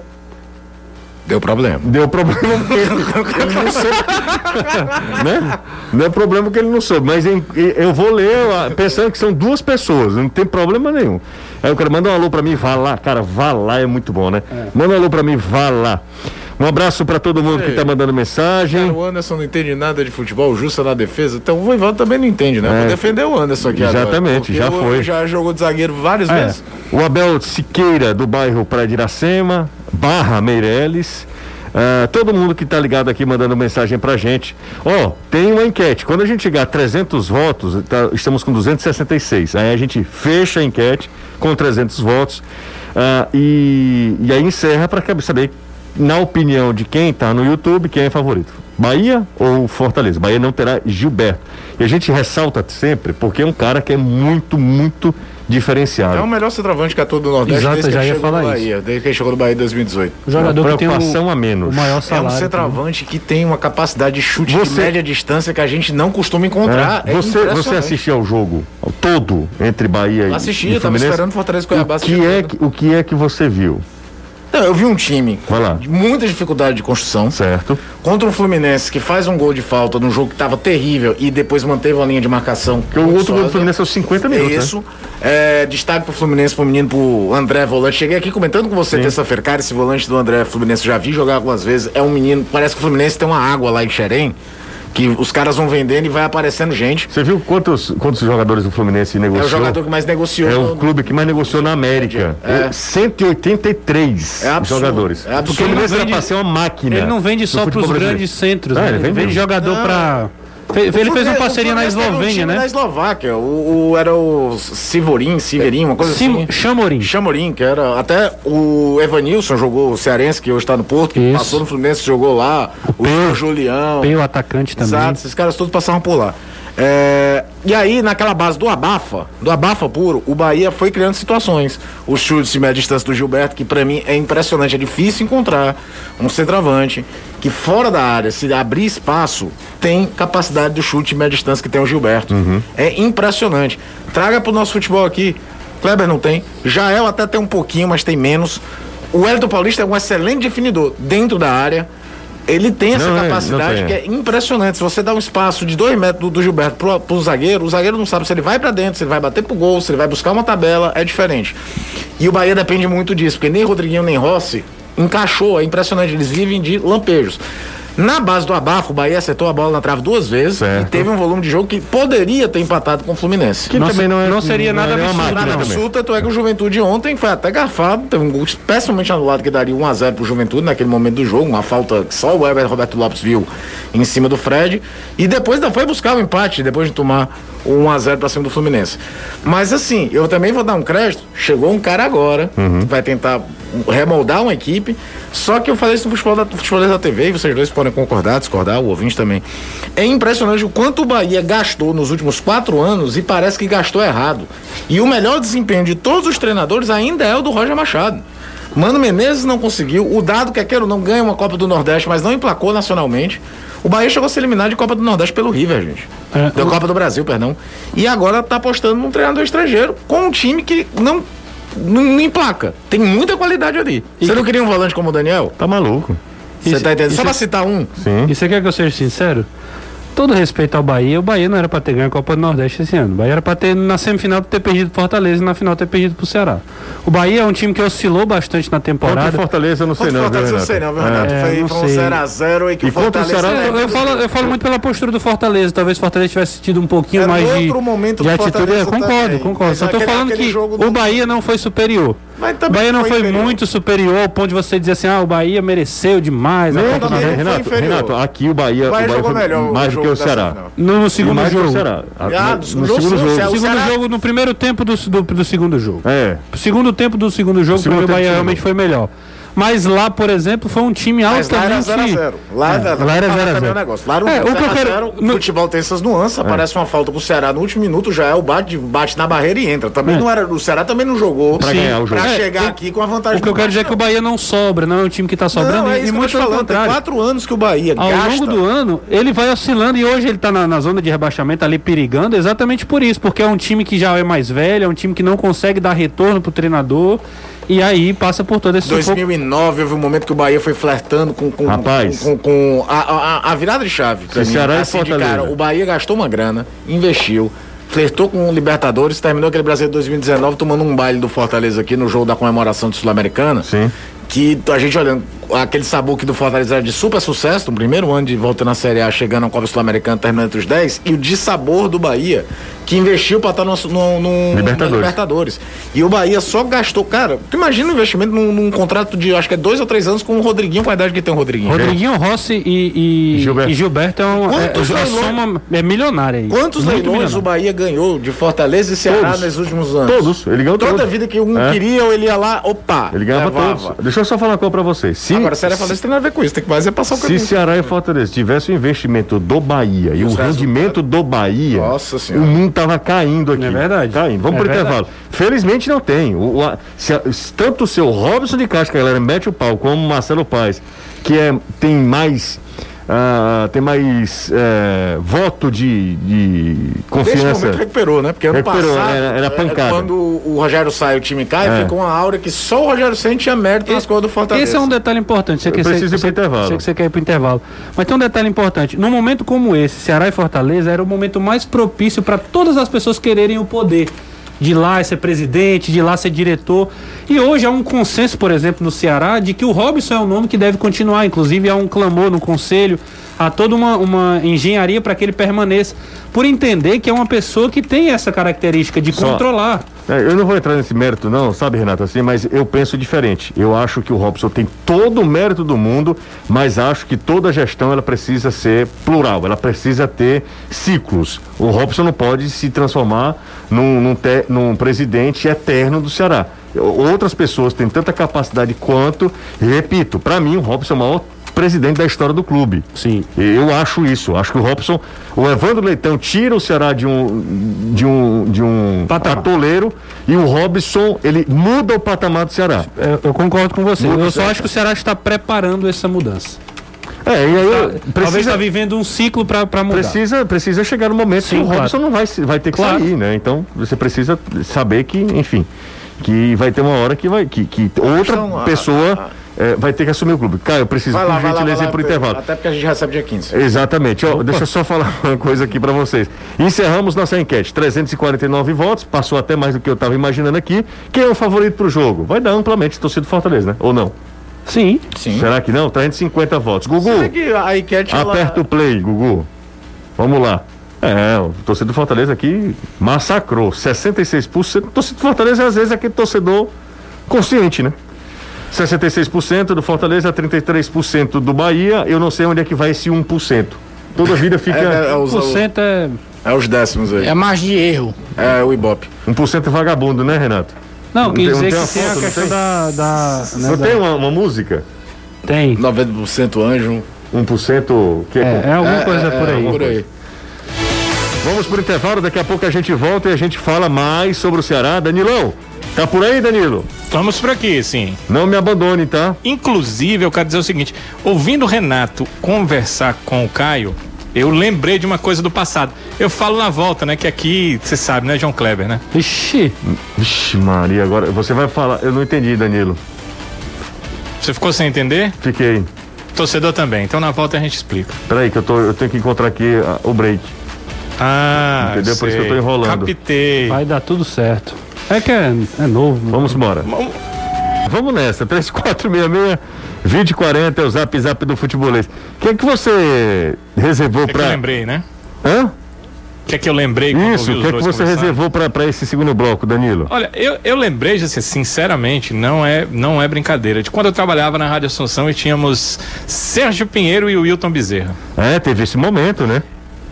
Deu problema. Deu problema porque ele não soube. né? Não é problema que ele não soube, mas em, eu vou ler pensando que são duas pessoas, não tem problema nenhum. Aí o cara manda um alô pra mim, vá lá, cara, vá lá é muito bom, né? É. Manda um alô pra mim, vá lá. Um abraço para todo mundo Ei, que tá mandando mensagem. Cara, o Anderson não entende nada de futebol, justa na defesa. Então o Voivoda também não entende, né? É, Vou defender o Anderson aqui Exatamente, agora, já foi. Já jogou de zagueiro várias é. vezes. O Abel Siqueira, do bairro Praia de Iracema, Barra Meireles. Uh, todo mundo que está ligado aqui mandando mensagem pra gente. Ó, oh, tem uma enquete. Quando a gente chegar a 300 votos, tá, estamos com 266. Aí a gente fecha a enquete com 300 votos uh, e, e aí encerra para saber na opinião de quem está no YouTube, quem é favorito? Bahia ou Fortaleza? Bahia não terá Gilberto. E a gente ressalta sempre porque é um cara que é muito, muito diferenciado. É o melhor centroavante que atua do Nordeste Exato, desde já que ia falar Bahia, isso. desde que ele chegou no Bahia em 2018. O jogador que tem o, a menos. o maior salário. É um centroavante que tem uma capacidade de chute você... de média distância que a gente não costuma encontrar. É. É você, você assistiu ao jogo todo entre Bahia e Assisti, e Fluminense? Tava esperando Fortaleza Cuiabá. O que, é que, o que é que você viu? Não, eu vi um time de muita dificuldade de construção. Certo. Contra o Fluminense, que faz um gol de falta num jogo que estava terrível e depois manteve a linha de marcação. Que o outro gol do Fluminense é os 50 minutos. Né? Isso. Né? É, destaque pro Fluminense, pro menino, pro André Volante. Cheguei aqui comentando com você terça-feira, cara, esse volante do André Fluminense, já vi jogar algumas vezes. É um menino, parece que o Fluminense tem uma água lá em Xerém que os caras vão vendendo e vai aparecendo gente. Você viu quantos, quantos jogadores do Fluminense negociou? É o jogador que mais negociou. É o clube que mais negociou na América. É. 183 é jogadores. É absurdo. Porque ele vende, pra ser uma máquina. Ele não vende só para os grandes centros, é, né? ele vende, ele vende jogador para ele fez uma parceria na Eslovênia, né? Na Eslováquia. O, o, era o Sivorim, Siverim, uma coisa Sim, assim. Chamorim. Chamorim, que era. Até o Evanilson jogou o Cearense, que hoje está no Porto, Isso. passou no Fluminense, jogou lá. O, o Julião. Tem o atacante também. Exato, esses caras todos passaram por lá. É, E aí, naquela base do abafa, do abafa puro, o Bahia foi criando situações. Os chutes de média distância do Gilberto, que para mim é impressionante, é difícil encontrar um centroavante que fora da área, se abrir espaço, tem capacidade de chute de média distância que tem o Gilberto. Uhum. É impressionante. Traga pro nosso futebol aqui. Kleber não tem. Jael até tem um pouquinho, mas tem menos. O Elton Paulista é um excelente definidor dentro da área. Ele tem essa não capacidade é, que é impressionante. Se você dá um espaço de dois metros do, do Gilberto pro, pro zagueiro, o zagueiro não sabe se ele vai para dentro, se ele vai bater pro gol, se ele vai buscar uma tabela, é diferente. E o Bahia depende muito disso, porque nem Rodriguinho nem Rossi encaixou, é impressionante, eles vivem de lampejos. Na base do abafo, o Bahia acertou a bola na trave duas vezes certo. e teve um volume de jogo que poderia ter empatado com o Fluminense. Que não, também não, é, não seria não nada é absurdo. Nada absurdo, tanto é que o Juventude ontem foi até garfado, teve um gol especialmente anulado que daria 1x0 pro Juventude naquele momento do jogo, uma falta que só o Weber Roberto Lopes viu em cima do Fred. E depois ainda foi buscar o empate, depois de tomar o 1x0 para cima do Fluminense. Mas assim, eu também vou dar um crédito. Chegou um cara agora, uhum. vai tentar remoldar uma equipe. Só que eu falei isso no futebol da, futebol da TV, e vocês dois podem concordar, discordar, o ouvinte também. É impressionante o quanto o Bahia gastou nos últimos quatro anos e parece que gastou errado. E o melhor desempenho de todos os treinadores ainda é o do Roger Machado. Mano Menezes não conseguiu. O Dado, quer queira não ganha uma Copa do Nordeste, mas não emplacou nacionalmente. O Bahia chegou a ser eliminado de Copa do Nordeste pelo River, gente. É, da Copa do Brasil, perdão. E agora tá apostando num treinador estrangeiro com um time que não, não, não emplaca. Tem muita qualidade ali. E você que... não queria um volante como o Daniel? Tá maluco. Você tá entendendo? Só pra citar um. Sim. E você quer que eu seja sincero? todo respeito ao Bahia, o Bahia não era para ter ganho a Copa do Nordeste esse ano. O Bahia era para ter na semifinal ter perdido pro Fortaleza e na final ter perdido pro Ceará. O Bahia é um time que oscilou bastante na temporada. Contra Fortaleza eu não sei não, Fortaleza não sei não, viu, Renato? É, foi, foi um 0x0 e que e Fortaleza... Ceará, é, eu, eu, falo, eu falo muito pela postura do Fortaleza. Talvez o Fortaleza tivesse tido um pouquinho mais de, momento de atitude. É, concordo, também. concordo. Só tô falando que o Bahia não foi superior. O Bahia não foi, foi muito superior ao ponto de você dizer assim, ah, o Bahia mereceu demais. Não, não, Renato, Renato, aqui o Bahia, o Bahia, o Bahia foi melhor mais do que o Ceará. No, no segundo jogo. Será? Ah, no, no, segundo jogo. No segundo jogo, no primeiro tempo do, do, do segundo jogo. É. Segundo tempo do segundo jogo, o Bahia realmente foi melhor. Mas lá, por exemplo, foi um time altamente... Mas lá era 0x0. Lá, é, lá era 0x0. negócio. Lá era um é, 0 a 0 o futebol tem essas nuances. É. Aparece uma falta pro Ceará no último minuto, já é o bate, bate na barreira e entra. Também é. não era... O Ceará também não jogou pra, ganhar o jogo. pra chegar é, aqui com a vantagem. O que eu quero dizer é que o Bahia não sobra, não é um time que tá sobrando. Não, é isso e muito falando, contrário. Tem quatro anos que o Bahia Ao gasta... longo do ano, ele vai oscilando e hoje ele tá na, na zona de rebaixamento ali perigando exatamente por isso, porque é um time que já é mais velho, é um time que não consegue dar retorno pro treinador. E aí passa por todo esse 2009 houve um momento que o Bahia foi flertando com com, Rapaz, com, com, com a, a, a, virada de chave. Pra mim, assim, de cara, o Bahia gastou uma grana, investiu, flertou com o Libertadores, terminou aquele Brasil de 2019 tomando um baile do Fortaleza aqui no jogo da comemoração de Sul-Americana. Sim. Que a gente olhando aquele Sabuque do Fortaleza era de super sucesso, no primeiro ano de volta na Série A, chegando ao Copa Sul-Americana, terminando entre os 10, e o de sabor do Bahia, que investiu para estar no, no, no Libertadores. Libertadores. E o Bahia só gastou, cara, tu imagina o investimento num, num, contrato de acho que é dois ou três anos com o Rodriguinho, com a idade que tem o Rodriguinho. Rodriguinho, Rossi e, e, Gilberto. e Gilberto é, um, Quantos é, leilões, soma é milionária aí. Quantos Muito leilões milionário. o Bahia ganhou de Fortaleza e Ceará todos. nos últimos anos? Todos. Ele ganhou Toda todos. a vida que um é. queria, ele ia lá, opa. Ele ganhava levava. todos. Deixa eu só falar uma coisa pra vocês. Se, Agora, Ceará Fortaleza tem nada a ver com isso, tem que mais é passar o caminho. Se Ceará e Fortaleza tivesse o investimento do Bahia e, o rendimento do Bahia, Nossa o mundo tava caindo aqui. É verdade. Caindo. Vamos é pro verdade. intervalo. Felizmente não tem. O, o, se, tanto o seu Robson de Castro, que a galera mete o pau, como o Marcelo Paz, que é, tem mais ah, tem mais é, voto de, de confiança. Nesse momento recuperou, né? Porque ano recuperou, passado, era, era é, pancada. quando o Rogério sai o time cai, é. fica uma aura que só o Rogério sente tinha mérito nas coisas do Fortaleza. Esse é um detalhe importante. Você Eu preciso ir pro intervalo. Sei que você quer ir pro intervalo. Mas tem um detalhe importante. Num momento como esse, Ceará e Fortaleza era o momento mais propício para todas as pessoas quererem o poder de lá ser presidente, de lá ser diretor. E hoje há um consenso, por exemplo, no Ceará, de que o Robson é o nome que deve continuar. Inclusive há um clamor no conselho, há toda uma, uma engenharia para que ele permaneça, por entender que é uma pessoa que tem essa característica de Só, controlar. É, eu não vou entrar nesse mérito, não, sabe, Renato, assim, mas eu penso diferente. Eu acho que o Robson tem todo o mérito do mundo, mas acho que toda gestão ela precisa ser plural, ela precisa ter ciclos. O Robson não pode se transformar num, num, te, num presidente eterno do Ceará. Outras pessoas têm tanta capacidade quanto, e repito, para mim o Robson é o maior presidente da história do clube. Sim. Eu acho isso. Acho que o Robson, o Evandro Leitão tira o Ceará de um de um de um Patamar. atoleiro e o Robson ele muda o patamar do Ceará. Eu, eu concordo com você. Muda Eu só acho que o Ceará está preparando essa mudança. É, e aí Talvez precisa está vivendo um ciclo para mudar. precisa precisa chegar no momento Sim, que o claro. Robson não vai vai ter que Claro. sair, né? Então você precisa saber que, enfim, que vai ter uma hora que vai que, que outra Então, a- pessoa eh, vai ter que assumir o clube. Caio, eu preciso Vai lá, por gentileza ir pro intervalo. Até porque a gente recebe dia 15. Exatamente. Ó, deixa eu só falar uma coisa aqui pra vocês. Encerramos nossa enquete. 349 votos, passou até mais do que eu tava imaginando aqui. Quem é o favorito pro jogo? Vai dar amplamente torcida do Fortaleza, né? Ou não? Sim. Sim. Será que não? 350 votos. Gugu, Será que a enquete ela- aperta o play, Gugu. Vamos lá. É, o torcedor do Fortaleza aqui massacrou. 66%. Torcedor do Fortaleza, às vezes, é aquele torcedor consciente, né? 66% do Fortaleza, 33% do Bahia. Eu não sei onde é que vai esse 1%. Toda vida fica. É, é, é, os, 1% é. é os décimos aí. É mais de erro. É o Ibope. 1% é vagabundo, né, Renato? Não, Não quer dizer tem que uma tem a foto, questão tem? da. da, né, Não da- tem uma, uma música? Tem. 90% anjo. 1% que É, é alguma coisa por aí. Por aí. Vamos pro intervalo, daqui a pouco a gente volta e a gente fala mais sobre o Ceará. Danilão, tá por aí, Danilo? Vamos por aqui, sim. Não me abandone, tá? Inclusive, eu quero dizer o seguinte: ouvindo o Renato conversar com o Caio, eu lembrei de uma coisa do passado. Eu falo na volta, né? Que aqui, você sabe, né, João Kleber, né? Ixi. Vixe, Maria, agora você vai falar. Eu não entendi, Danilo. Você ficou sem entender? Fiquei. Torcedor também. Então na volta a gente explica. Peraí, que eu, tô, eu tenho que encontrar aqui ah, o break. Ah, Entendeu? Por isso que eu tô sei. enrolando. Captei. Vai dar tudo certo. É que é, é novo. né? Vamos embora. Vamos nessa. 3466 2040 é o zap zap do futebolês. O que é que você reservou que, é que eu pra. lembrei, né? Hã? O que é que eu lembrei quando Isso, o que é que você reservou pra, pra esse segundo bloco, Danilo? Olha, eu, eu lembrei, assim, sinceramente, não é, não é brincadeira, de quando eu trabalhava na Rádio Assunção e tínhamos Sérgio Pinheiro e o Wilton Bezerra. É, teve esse momento, né?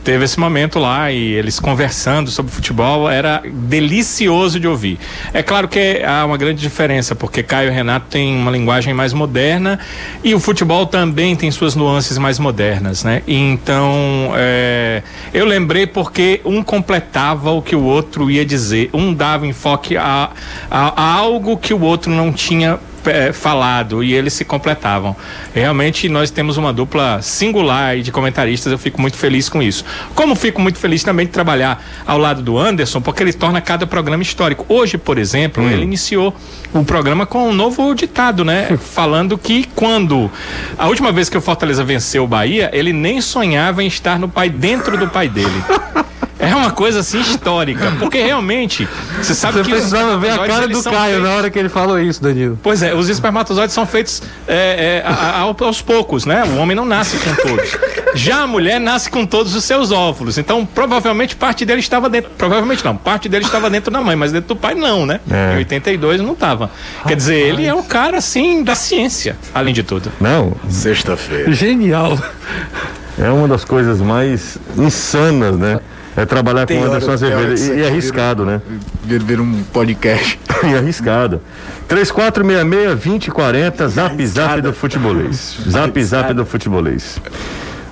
Teve esse momento lá e eles conversando sobre futebol, era delicioso de ouvir. É claro que há uma grande diferença, porque Caio Renato têm uma linguagem mais moderna e o futebol também tem suas nuances mais modernas, né? Então, é, eu lembrei porque um completava o que o outro ia dizer, um dava enfoque a, a- a algo que o outro não tinha é, falado e eles se completavam. Realmente nós temos uma dupla singular de comentaristas, eu fico muito feliz com isso. Como fico muito feliz também de trabalhar ao lado do Anderson, porque ele torna cada programa histórico. Hoje, por exemplo, ele iniciou o programa com um novo ditado, né? Falando que quando a última vez que o Fortaleza venceu o Bahia, ele nem sonhava em estar no pai dentro do pai dele. É uma coisa assim histórica, porque realmente você sabe Você que precisava ver a cara do Caio feitos- na hora que ele falou isso, Danilo. Pois é, os espermatozoides são feitos é, é, a- a- ao- aos poucos, né? O homem não nasce com todos. Já a mulher nasce com todos os seus óvulos. Então, provavelmente parte dele estava dentro. Provavelmente não, parte dele estava dentro da mãe, mas dentro do pai não, né? É. Em 82 não estava. Quer dizer, ele é um cara assim da ciência, além de tudo. Não, Sexta-feira. Genial. é uma das coisas mais insanas, né? É trabalhar com Tem o hora- Anderson Azevedo. E, e aqui arriscado, né? Vira, vira um podcast. E arriscado. 3466-2040, zap zap do futebolês. Zap zap do futebolês.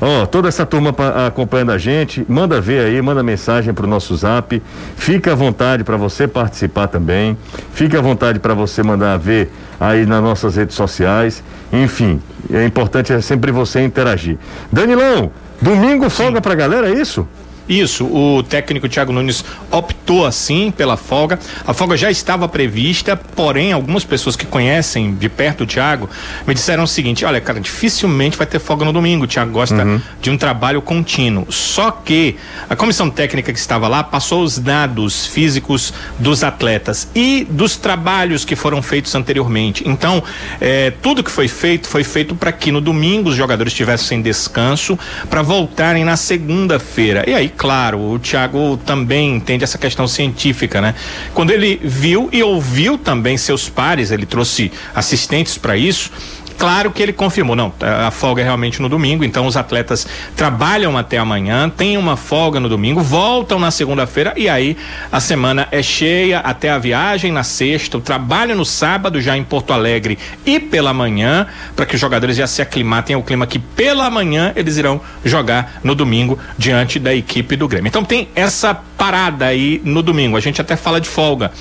Ó, toda essa turma pa- acompanhando a gente, manda ver aí, manda mensagem pro nosso zap. Fica à vontade para você participar também. Fica à vontade para você mandar ver aí nas nossas redes sociais. Enfim, é importante é sempre você interagir. Danilão, domingo folga pra galera, é isso? Isso, o técnico Thiago Nunes optou assim pela folga. A folga já estava prevista, porém, algumas pessoas que conhecem de perto o Thiago me disseram o seguinte: olha, cara, dificilmente vai ter folga no domingo. O Thiago gosta de um trabalho contínuo. Só que a comissão técnica que estava lá passou os dados físicos dos atletas e dos trabalhos que foram feitos anteriormente. Então, eh, tudo que foi feito foi feito para que no domingo os jogadores tivessem descanso para voltarem na segunda-feira. E aí, claro, o Thiago também entende essa questão científica, né? Quando ele viu e ouviu também seus pares, ele trouxe assistentes para isso. Claro que ele confirmou, não, a folga é realmente no domingo, então os atletas trabalham até amanhã, tem uma folga no domingo, voltam na segunda-feira e aí a semana é cheia até a viagem na sexta, o trabalho no sábado já em Porto Alegre e pela manhã, para que os jogadores já se aclimatem ao clima que pela manhã eles irão jogar no domingo diante da equipe do Grêmio. Então tem essa parada aí no domingo. A gente até fala de folga.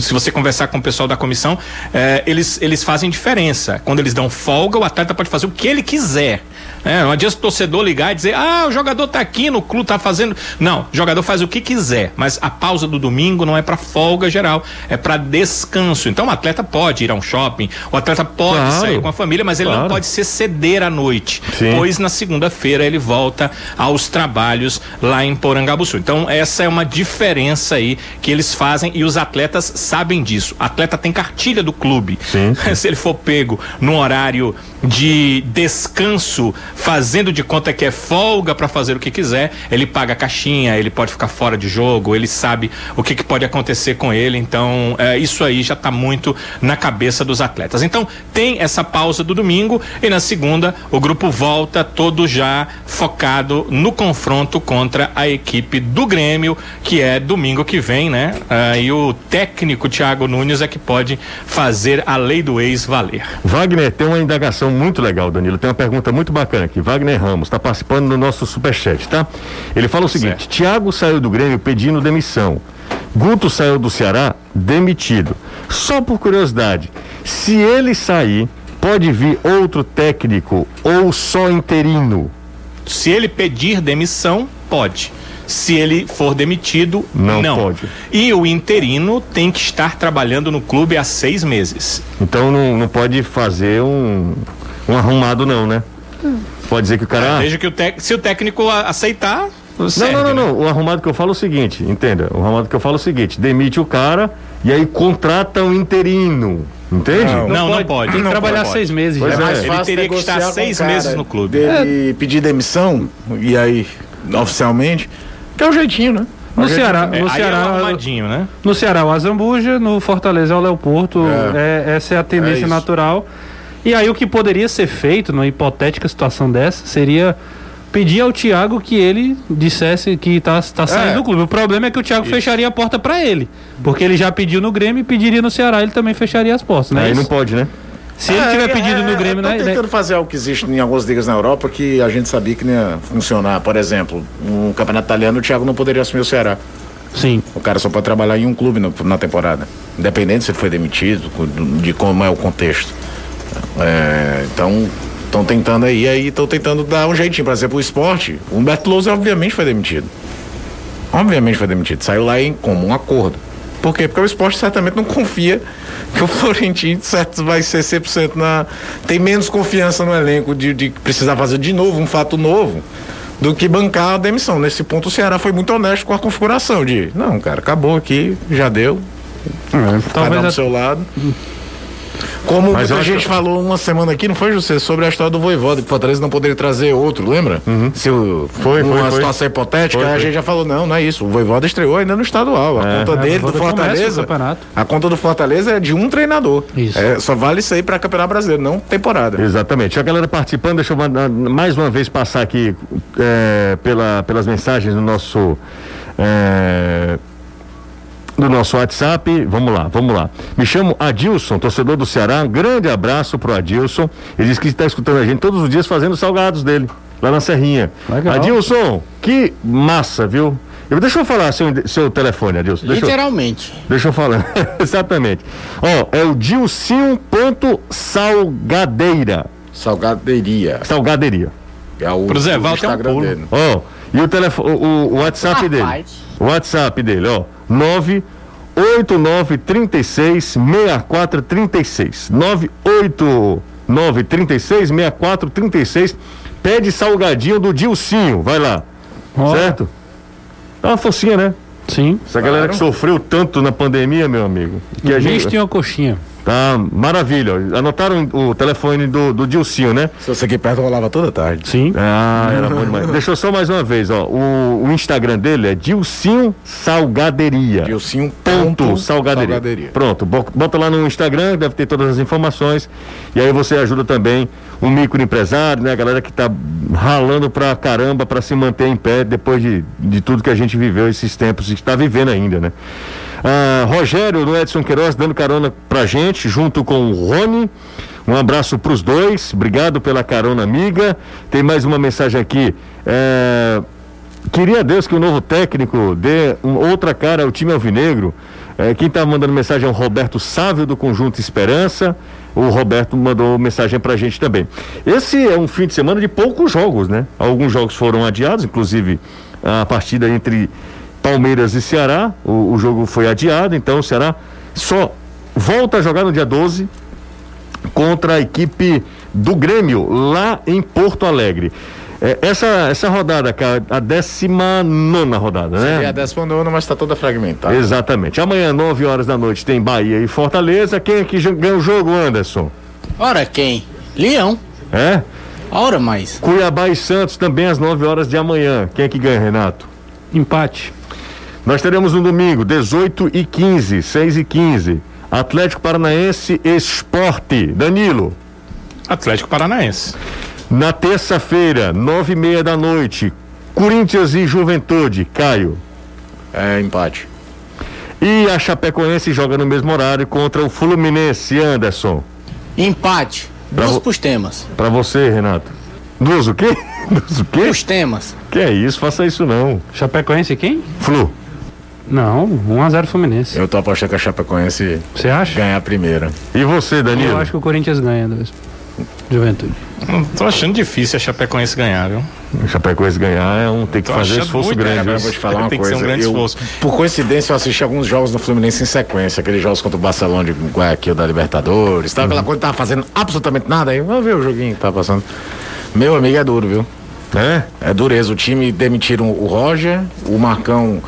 Se você conversar com o pessoal da comissão, eh, eles, eles fazem diferença. Quando eles dão folga, o atleta pode fazer o que ele quiser. É, não adianta o torcedor ligar e dizer, ah, o jogador tá aqui no clube, tá fazendo. Não, o jogador faz o que quiser, mas a pausa do domingo não é para folga geral, é para descanso. Então o atleta pode ir a um shopping, o atleta pode claro, sair com a família, mas ele claro. não pode se ceder à noite, Sim. pois na segunda-feira ele volta aos trabalhos lá em Porangabuçu. Então essa é uma diferença aí que eles fazem e os atletas sabem disso. O atleta tem cartilha do clube. Sim. se ele for pego no horário de descanso fazendo de conta que é folga para fazer o que quiser, ele paga a caixinha, ele pode ficar fora de jogo, ele sabe o que, que pode acontecer com ele, então é, isso aí já está muito na cabeça dos atletas. Então tem essa pausa do domingo e na segunda o grupo volta todo já focado no confronto contra a equipe do Grêmio, que é domingo que vem, né? Ah, e o técnico Thiago Nunes é que pode fazer a lei do ex valer. Wagner, tem uma indagação muito legal, Danilo. Tem uma pergunta muito bacana aqui, Wagner Ramos, está participando do nosso superchat, tá? Ele fala o seguinte. Thiago saiu do Grêmio pedindo demissão. Guto saiu do Ceará demitido. Só por curiosidade, se ele sair, pode vir outro técnico ou só interino? Se ele pedir demissão, pode. Se ele for demitido, não, não, pode. E o interino tem que estar trabalhando no clube há seis meses. Então não, não pode fazer um, um arrumado, não, né? Pode dizer que o cara. Veja que o tec... se o técnico aceitar. Serve, não, não, não, né? não. O arrumado que eu falo é o seguinte, entenda? O arrumado que eu falo é o seguinte: demite o cara e aí contrata um interino. Entende? Não, não, não pode. Tem que não trabalhar pode. seis meses. Pois é, é. Mais Ele teria que estar seis meses no clube. Ele é. pedir demissão, e aí, oficialmente, que é o jeitinho, né? No Ceará, no, é, Ceará é né? no Ceará o Azambuja, no Fortaleza é o Leopoldo, é. é essa é a tendência é natural. E aí o que poderia ser feito, numa hipotética situação dessa, seria pedir ao Thiago que ele dissesse que está tá saindo é. do clube. O problema é que o Thiago Isso. fecharia a porta para ele. Porque ele já pediu no Grêmio e pediria no Ceará, ele também fecharia as portas, né? Aí não pode, né? Se é, ele tiver pedido é, no Grêmio, né? tentando né? fazer algo que existe em algumas ligas na Europa que a gente sabia que não ia funcionar. Por exemplo, no campeonato italiano, o Thiago não poderia assumir o Ceará. Sim. O cara só pode trabalhar em um clube no, na temporada. Independente se ele foi demitido, de como é o contexto. É, então, estão tentando aí, aí estão tentando dar um jeitinho. Por exemplo, o esporte, o Humberto Lousa obviamente foi demitido. Obviamente foi demitido. Saiu lá em como? Um acordo. Por quê? Porque o esporte certamente não confia que o Florentino certo, vai ser 100% na. Tem menos confiança no elenco de, de precisar fazer de novo um fato novo do que bancar a demissão. Nesse ponto, o Ceará foi muito honesto com a configuração de: não, cara, acabou aqui, já deu. É, talvez do a... seu lado. Como Mas a gente que... falou uma semana aqui, não foi, José, sobre a história do Voivoda, que Fortaleza não poderia trazer outro, lembra? Uhum. Se o, foi, uma foi, situação foi. hipotética, foi, a gente já falou, não, não é isso. O Voivoda estreou ainda no estadual. A é, conta é, dele do Fortaleza. A conta do Fortaleza é de um treinador. Isso. É, só vale isso aí para campeonato brasileiro, não temporada. Exatamente. A galera participando, deixa eu mais uma vez passar aqui é, pela, pelas mensagens do nosso. É, do nosso WhatsApp. Vamos lá, vamos lá. Me chamo Adilson, torcedor do Ceará. Um grande abraço pro Adilson. Ele diz que está escutando a gente todos os dias fazendo salgados dele, lá na Serrinha. Legal. Adilson, que massa, viu? Eu, deixa eu falar seu, seu telefone, Adilson. Deixa Literalmente. Eu, deixa eu falar. Exatamente. Ó, é o Dilcinho.salgadeira. Salgadeiria. Salgaderia. É o, Pro Zé, o Instagram um dele. Ó, e o telefone, o, o WhatsApp dele. O WhatsApp dele, ó. 98936 6436. 98936 6436. Pede salgadinho do Dilcinho, vai lá. Oh. Certo? Dá uma focinha, né? Sim. Essa claro. galera que sofreu tanto na pandemia, meu amigo. Que a gente tem uma coxinha. Tá, maravilha. Anotaram o telefone do, do Dilcinho, né? Se você aqui perto rolava toda tarde. Sim. Ah, era bom demais. Deixa eu só mais uma vez, ó. O, o Instagram dele é Dilcinho Salgaderia. Dilcinho Ponto salgaderia. salgaderia. Pronto, bo- bota lá no Instagram, deve ter todas as informações. E aí você ajuda também o microempresário, né? A galera que tá ralando pra caramba pra se manter em pé depois de, de tudo que a gente viveu esses tempos e está vivendo ainda, né? Ah, Rogério do Edson Queiroz dando carona pra gente, junto com o Rony. Um abraço pros dois, obrigado pela carona, amiga. Tem mais uma mensagem aqui. É, Queria a Deus que o novo técnico dê um- outra cara ao time alvinegro. É, quem está mandando mensagem é o Roberto Sávio, do Conjunto Esperança. O Roberto mandou mensagem pra gente também. Esse é um fim de semana de poucos jogos, né? Alguns jogos foram adiados, inclusive a partida entre Palmeiras e Ceará. O, o jogo foi adiado, então o Ceará só volta a jogar no dia 12 contra a equipe do Grêmio, lá em Porto Alegre. É, essa, essa rodada, cara, a 19 rodada, né? Seria a 19, mas está toda fragmentada. Exatamente. Amanhã, 9 horas da noite, tem Bahia e Fortaleza. Quem é que ganha o jogo, Anderson? Ora, quem? Leão. É? Ora, mais. Cuiabá e Santos também às 9 horas de amanhã. Quem é que ganha, Renato? Empate. Nós teremos no domingo, 18 e 15, 6 e 15. Atlético Paranaense Esporte. Danilo. Atlético Paranaense. Na terça-feira, nove e meia da noite, Corinthians e Juventude. Caio. É empate. E a Chapecoense joga no mesmo horário contra o Fluminense, Anderson. Empate. Duas pros temas. Pra você, Renato. Duas o quê? Duas o quê? Os temas. Que é isso? Faça isso não. Chapecoense quem? Flu. Não, 1x0 Fluminense. Eu tô apostando que a Chapecoense Você acha? ganhar a primeira. E você, Danilo? Eu acho que o Corinthians ganha dois. Juventude. Hum, Tô achando difícil a Chapecoense ganhar, viu? O Chapecoense ganhar é um tem que Tô fazer esforço grande. né, viu? Eu vou te falar uma Tem que ser coisa. um grande eu, esforço. por coincidência, eu assisti alguns jogos no Fluminense em sequência, aqueles jogos contra o Barcelona de Guayaquil da Libertadores, tal, aquela coisa que tava fazendo absolutamente nada. Aí, vamos ver o joguinho que tá passando. Meu amigo é duro, viu? É? É dureza. O time demitiram o Roger, o Marcão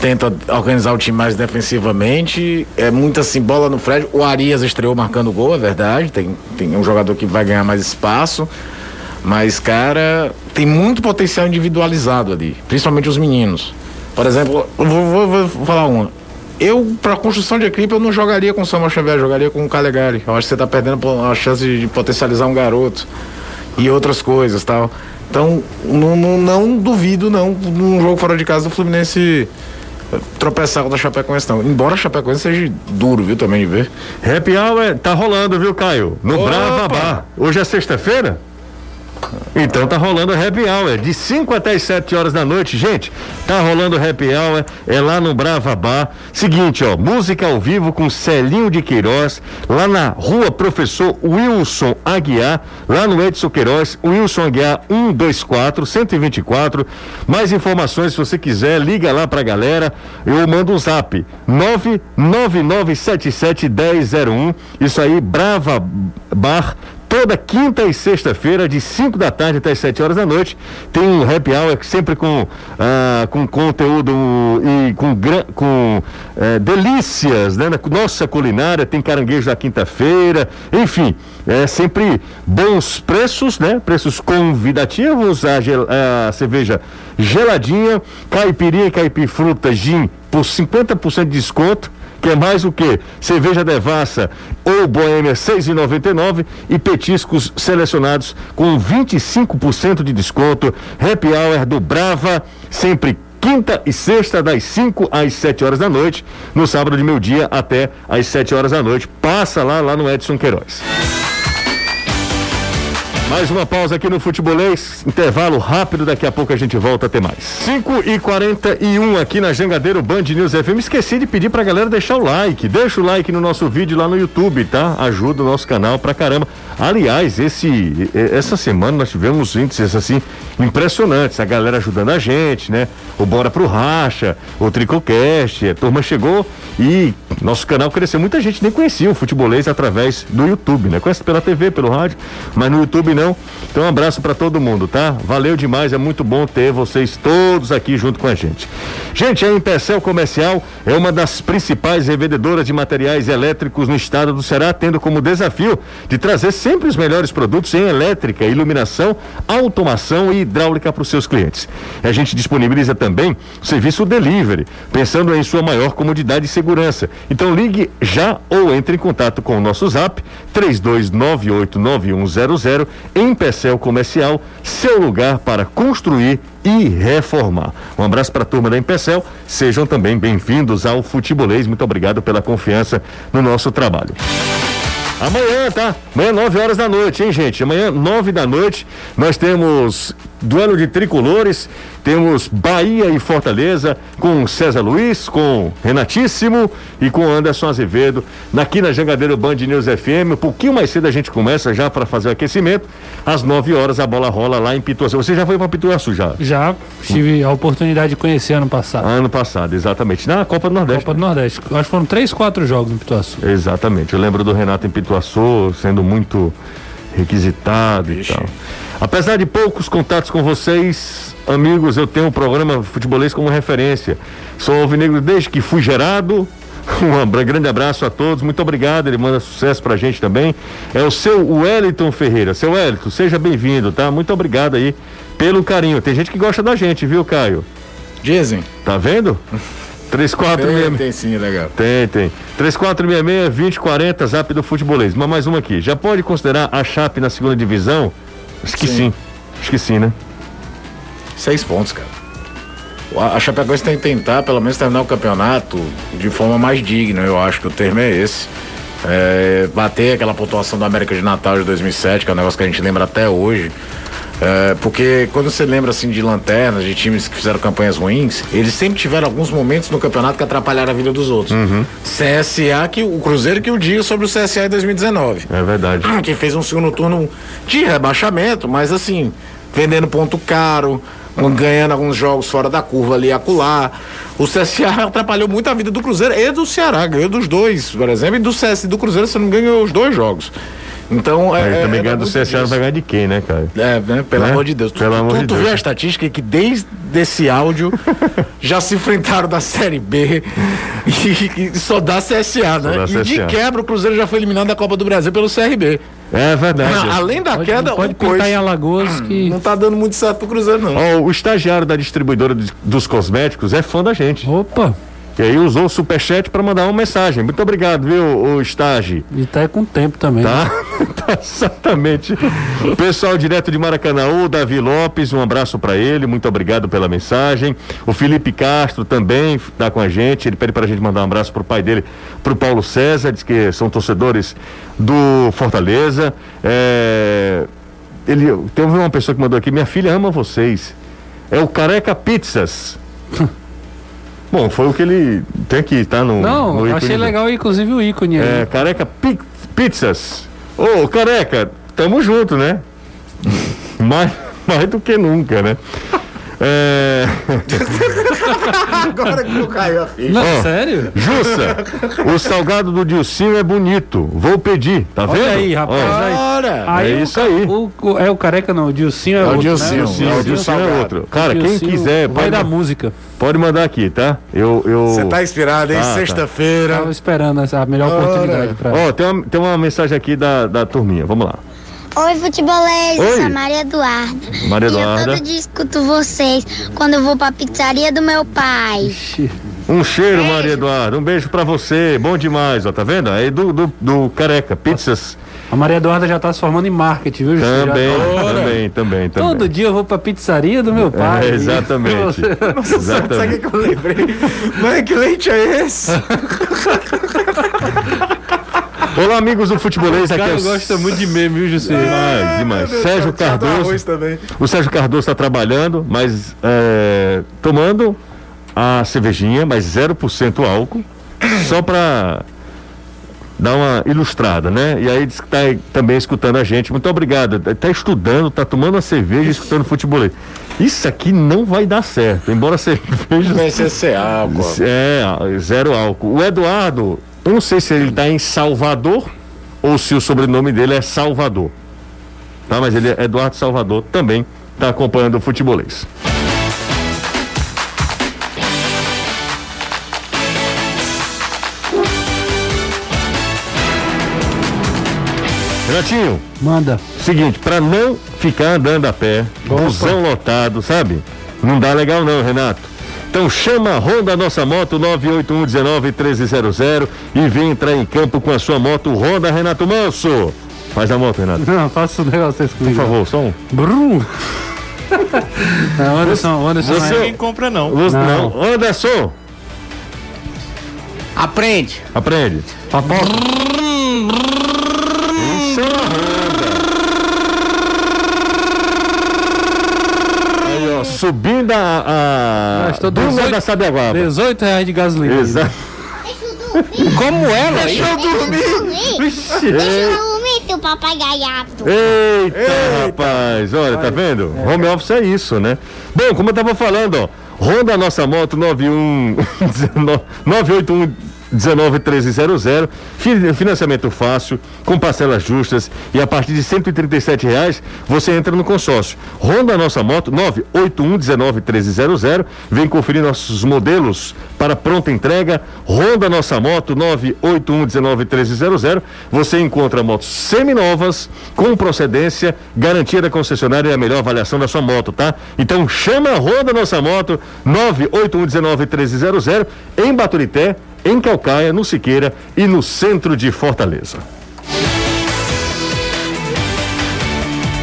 tenta organizar o time mais defensivamente. É muito assim, bola no Fred. O Arias estreou marcando gol, é verdade. Tem, tem um jogador que vai ganhar mais espaço. Mas, cara, tem muito potencial individualizado ali, principalmente os meninos. Por exemplo, eu vou, vou- vou falar uma. Eu, pra construção de equipe, eu não jogaria com o Samuel Xavier, jogaria com o Calegari. Eu acho que você tá perdendo a chance de potencializar um garoto e outras coisas tal. Então, não, não, não duvido, não, num jogo fora de casa do Fluminense eh, tropeçar contra a Chapecoense, não. Embora a Chapecoense seja duro, viu, também de ver. Happy Hour tá rolando, viu, Caio? No Opa! Brava Bar. Hoje é sexta-feira? Então tá rolando Happy Hour, de 5 até as 7 horas da noite. Gente, tá rolando Happy Hour, é lá no Brava Bar. Seguinte, ó, música ao vivo com Celinho de Queiroz, lá na rua Professor Wilson Aguiar, lá no Edson Queiroz, Wilson Aguiar 124 124. Mais informações, se você quiser, liga lá pra galera. Eu mando um zap 99977 1001. Isso aí, Brava Bar toda quinta e sexta-feira, de 5 da tarde até as 7 horas da noite. Tem um happy hour sempre com, ah, com conteúdo e com, com eh, delícias, né? Nossa culinária, tem caranguejo na quinta-feira, enfim, é sempre bons preços, né? Preços convidativos, a, gel- a cerveja geladinha, caipirinha caipifruta gin por 50% de desconto que é mais o que? Cerveja devassa ou boêmia 6,99 e petiscos selecionados com 25% de desconto. Happy Hour do Brava, sempre quinta e sexta, das 5 às 7 horas da noite. No sábado de meio-dia até às 7 horas da noite. Passa lá, lá no Edson Queiroz. Mais uma pausa aqui no Futebolês, intervalo rápido, daqui a pouco a gente volta a ter mais. 5 e 41 aqui na Jangadeiro Band News FM. Esqueci de pedir pra galera deixar o like. Deixa o like no nosso vídeo lá no YouTube, tá? Ajuda o nosso canal pra caramba. Aliás, esse, essa semana nós tivemos índices assim impressionantes. A galera ajudando a gente, né? O Bora pro Racha, o Tricocast, a turma chegou e nosso canal cresceu. Muita gente nem conhecia o Futebolês através do YouTube, né? Conhece pela TV, pelo rádio, mas no YouTube Então um abraço para todo mundo, tá? Valeu demais, é muito bom ter vocês todos aqui junto com a gente. Gente, a Impecel Comercial é uma das principais revendedoras de materiais elétricos no estado do Ceará, tendo como desafio de trazer sempre os melhores produtos em elétrica, iluminação, automação e hidráulica para os seus clientes. A gente disponibiliza também serviço delivery, pensando em sua maior comodidade e segurança. Então ligue já ou entre em contato com o nosso zap 32989100 em Pecel Comercial, seu lugar para construir e reformar. Um abraço para a turma da Empecel, sejam também bem-vindos ao Futebolês. Muito obrigado pela confiança no nosso trabalho. Amanhã, tá? Amanhã, 9 horas da noite, hein, gente? Amanhã, 9 da noite, nós temos duelo de tricolores. Temos Bahia e Fortaleza com César Luiz, com Renatíssimo e com Anderson Azevedo. Aqui na Jangadeiro Band News FM. Um pouquinho mais cedo a gente começa já para fazer o aquecimento. Às 9 horas a bola rola lá em Pituaçu. Você já foi para Pituaçu já? Já. Tive a oportunidade de conhecer ano passado. Ano passado, exatamente. Na Copa do Nordeste. Copa do Nordeste. Acho que foram três, quatro jogos em Pituaçu. Exatamente. Eu lembro do Renato em Pituaçu sendo muito requisitado Vixe. e tal. Apesar de poucos contatos com vocês, amigos, eu tenho o um programa Futebolês como referência. Sou alvinegro desde que fui gerado. Um grande abraço a todos, muito obrigado. Ele manda sucesso pra gente também. É o seu Wellington Ferreira. Seu Wellington, seja bem-vindo, tá? Muito obrigado aí pelo carinho. Tem gente que gosta da gente, viu, Caio? Dizem. Tá vendo? 3466. Tem, tem sim, legal. Tem, tem. 3466-2040, zap do futebolês. Mas mais uma aqui. Já pode considerar a Chape na segunda divisão? Acho que sim. sim. Acho que sim, né? Seis pontos, cara. A Chapecoense tem que tentar, pelo menos, terminar o campeonato de forma mais digna, eu acho que o termo é esse. É, bater aquela pontuação do América de Natal de 2007, que é um negócio que a gente lembra até hoje. É, porque quando você lembra assim de lanternas, de times que fizeram campanhas ruins, eles sempre tiveram alguns momentos no campeonato que atrapalharam a vida dos outros. Uhum. CSA, que o Cruzeiro que o diga sobre o CSA em 2019. É verdade. Que fez um segundo turno de rebaixamento, mas assim, vendendo ponto caro, ganhando alguns jogos fora da curva ali acolá. O CSA atrapalhou muito a vida do Cruzeiro e do Ceará, ganhou dos dois, por exemplo, e do CS do Cruzeiro, você não ganhou os dois jogos. Então, é. também ganha do CSA não vai ganhar de quem, né, cara? É, né? Pelo né? amor de Deus. Pelo tu, amor tu, de tu Deus. viu a estatística que desde esse áudio já se enfrentaram da Série B e, e só dá CSA, né? Dá e CSA. de quebra o Cruzeiro já foi eliminado da Copa do Brasil pelo CRB. É verdade. Ah, além da Pode, queda, pode pintar coisa. em Alagoas que. Não tá dando muito certo pro Cruzeiro, não. Ó, o estagiário da distribuidora de- dos cosméticos é fã da gente. Opa! E aí usou o superchat para mandar uma mensagem. Muito obrigado, viu, o estágio. E tá com tempo também. Tá? tá exatamente. Pessoal direto de Maracanã, o Davi Lopes, um abraço para ele, muito obrigado pela mensagem. O Felipe Castro também tá com a gente, ele pede pra gente mandar um abraço pro pai dele, pro Paulo César, diz que são torcedores do Fortaleza. É... Ele, teve uma pessoa que mandou aqui, minha filha ama vocês. É o Careca Pizzas. Bom, foi o que ele tem aqui, tá no. Não, no achei legal, inclusive, o ícone aí. É, Careca Pi- Pizzas. Ô, Careca, tamo junto, né? mais, mais do que nunca, né? É... Agora que eu caiu a ficha. Não, Ó, sério? Jussa, o salgado do Dilcinho é bonito. Vou pedir, tá vendo? Olha aí, rapaz. Aí. É o isso aí. O, o- é o careca, não. O Dilcinho é, É o outro. Dilcinho, né? Dilcinho, é o o Dilcinho é outro. Cara, quem quiser, o rei pode, da música. pode mandar aqui, tá? Eu. eu... Você tá inspirado, hein? Tá, tá. Sexta-feira. Tava esperando essa melhor Ora. oportunidade pra. Ó, tem uma, tem uma mensagem aqui da, da turminha, vamos lá. Oi, futebolês, Oi. eu sou a Maria Eduarda. Maria E eu Eduarda. todo dia escuto vocês quando eu vou pra pizzaria do meu pai. Ixi. Um cheiro, Maria Eduarda. Um beijo pra você. Bom demais, ó. Tá vendo? Aí do, do, do Careca, pizzas. A Maria Eduarda já tá se formando em marketing, viu? Também, Já- também, também, também. Todo dia eu vou pra pizzaria do meu pai. É, exatamente. Sabe o exatamente. que eu lembrei? Mas que leite é esse? Olá, amigos do Futebolês. O Aqui é cara o... gosta muito de meme, viu, Jussi? Demais, demais. Sérgio Cardoso. O Sérgio Cardoso está trabalhando, mas é, tomando a cervejinha, mas 0% álcool, só para dar uma ilustrada, né? E aí diz que tá aí também escutando a gente. Muito obrigado. Tá estudando, tá tomando uma cerveja e escutando futebolês. Isso aqui não vai dar certo, embora a cerveja Vai ser ser álcool. é, zero álcool. O Eduardo, eu não sei se ele está em Salvador ou se o sobrenome dele é Salvador. tá? Mas ele é Eduardo Salvador também está acompanhando o futebolês. Renatinho, Manda. seguinte, para não ficar andando a pé, busão lotado, sabe? Não dá legal não, Renato. Então chama a Honda Nossa Moto 981191300 e vem entrar em campo com a sua moto Honda Renato Manso. Faz a moto, Renato. Não, faça um negócio desse Por favor, som. Brum. Não, Anderson, Anderson. Você- é- Ninguém compra, não. Luz- Não. não. Anderson, Aprende. aprende. Papoca. Isso é uma Honda. Aí, ó, subindo a, a estou duna 18 da Sabiaguaba. 18 reais de gasolina. Exato. Como ela? Deixa eu dormir. Vixe. Deixa eu dormir, seu papagaiato. Eita, rapaz, olha, tá vendo? Home office é isso, né? Bom, como eu tava falando, ó, Honda Nossa Moto 91 981 191300, financiamento fácil, com parcelas justas e a partir de 137 reais você entra no consórcio. Honda Nossa Moto 981 191300, vem conferir nossos modelos para pronta entrega. Honda Nossa Moto 981 191300, você encontra motos seminovas com procedência, garantia da concessionária e a melhor avaliação da sua moto, tá? Então chama a Honda Nossa Moto 981 191300 em Baturité, em Calcaia, no Siqueira e no centro de Fortaleza.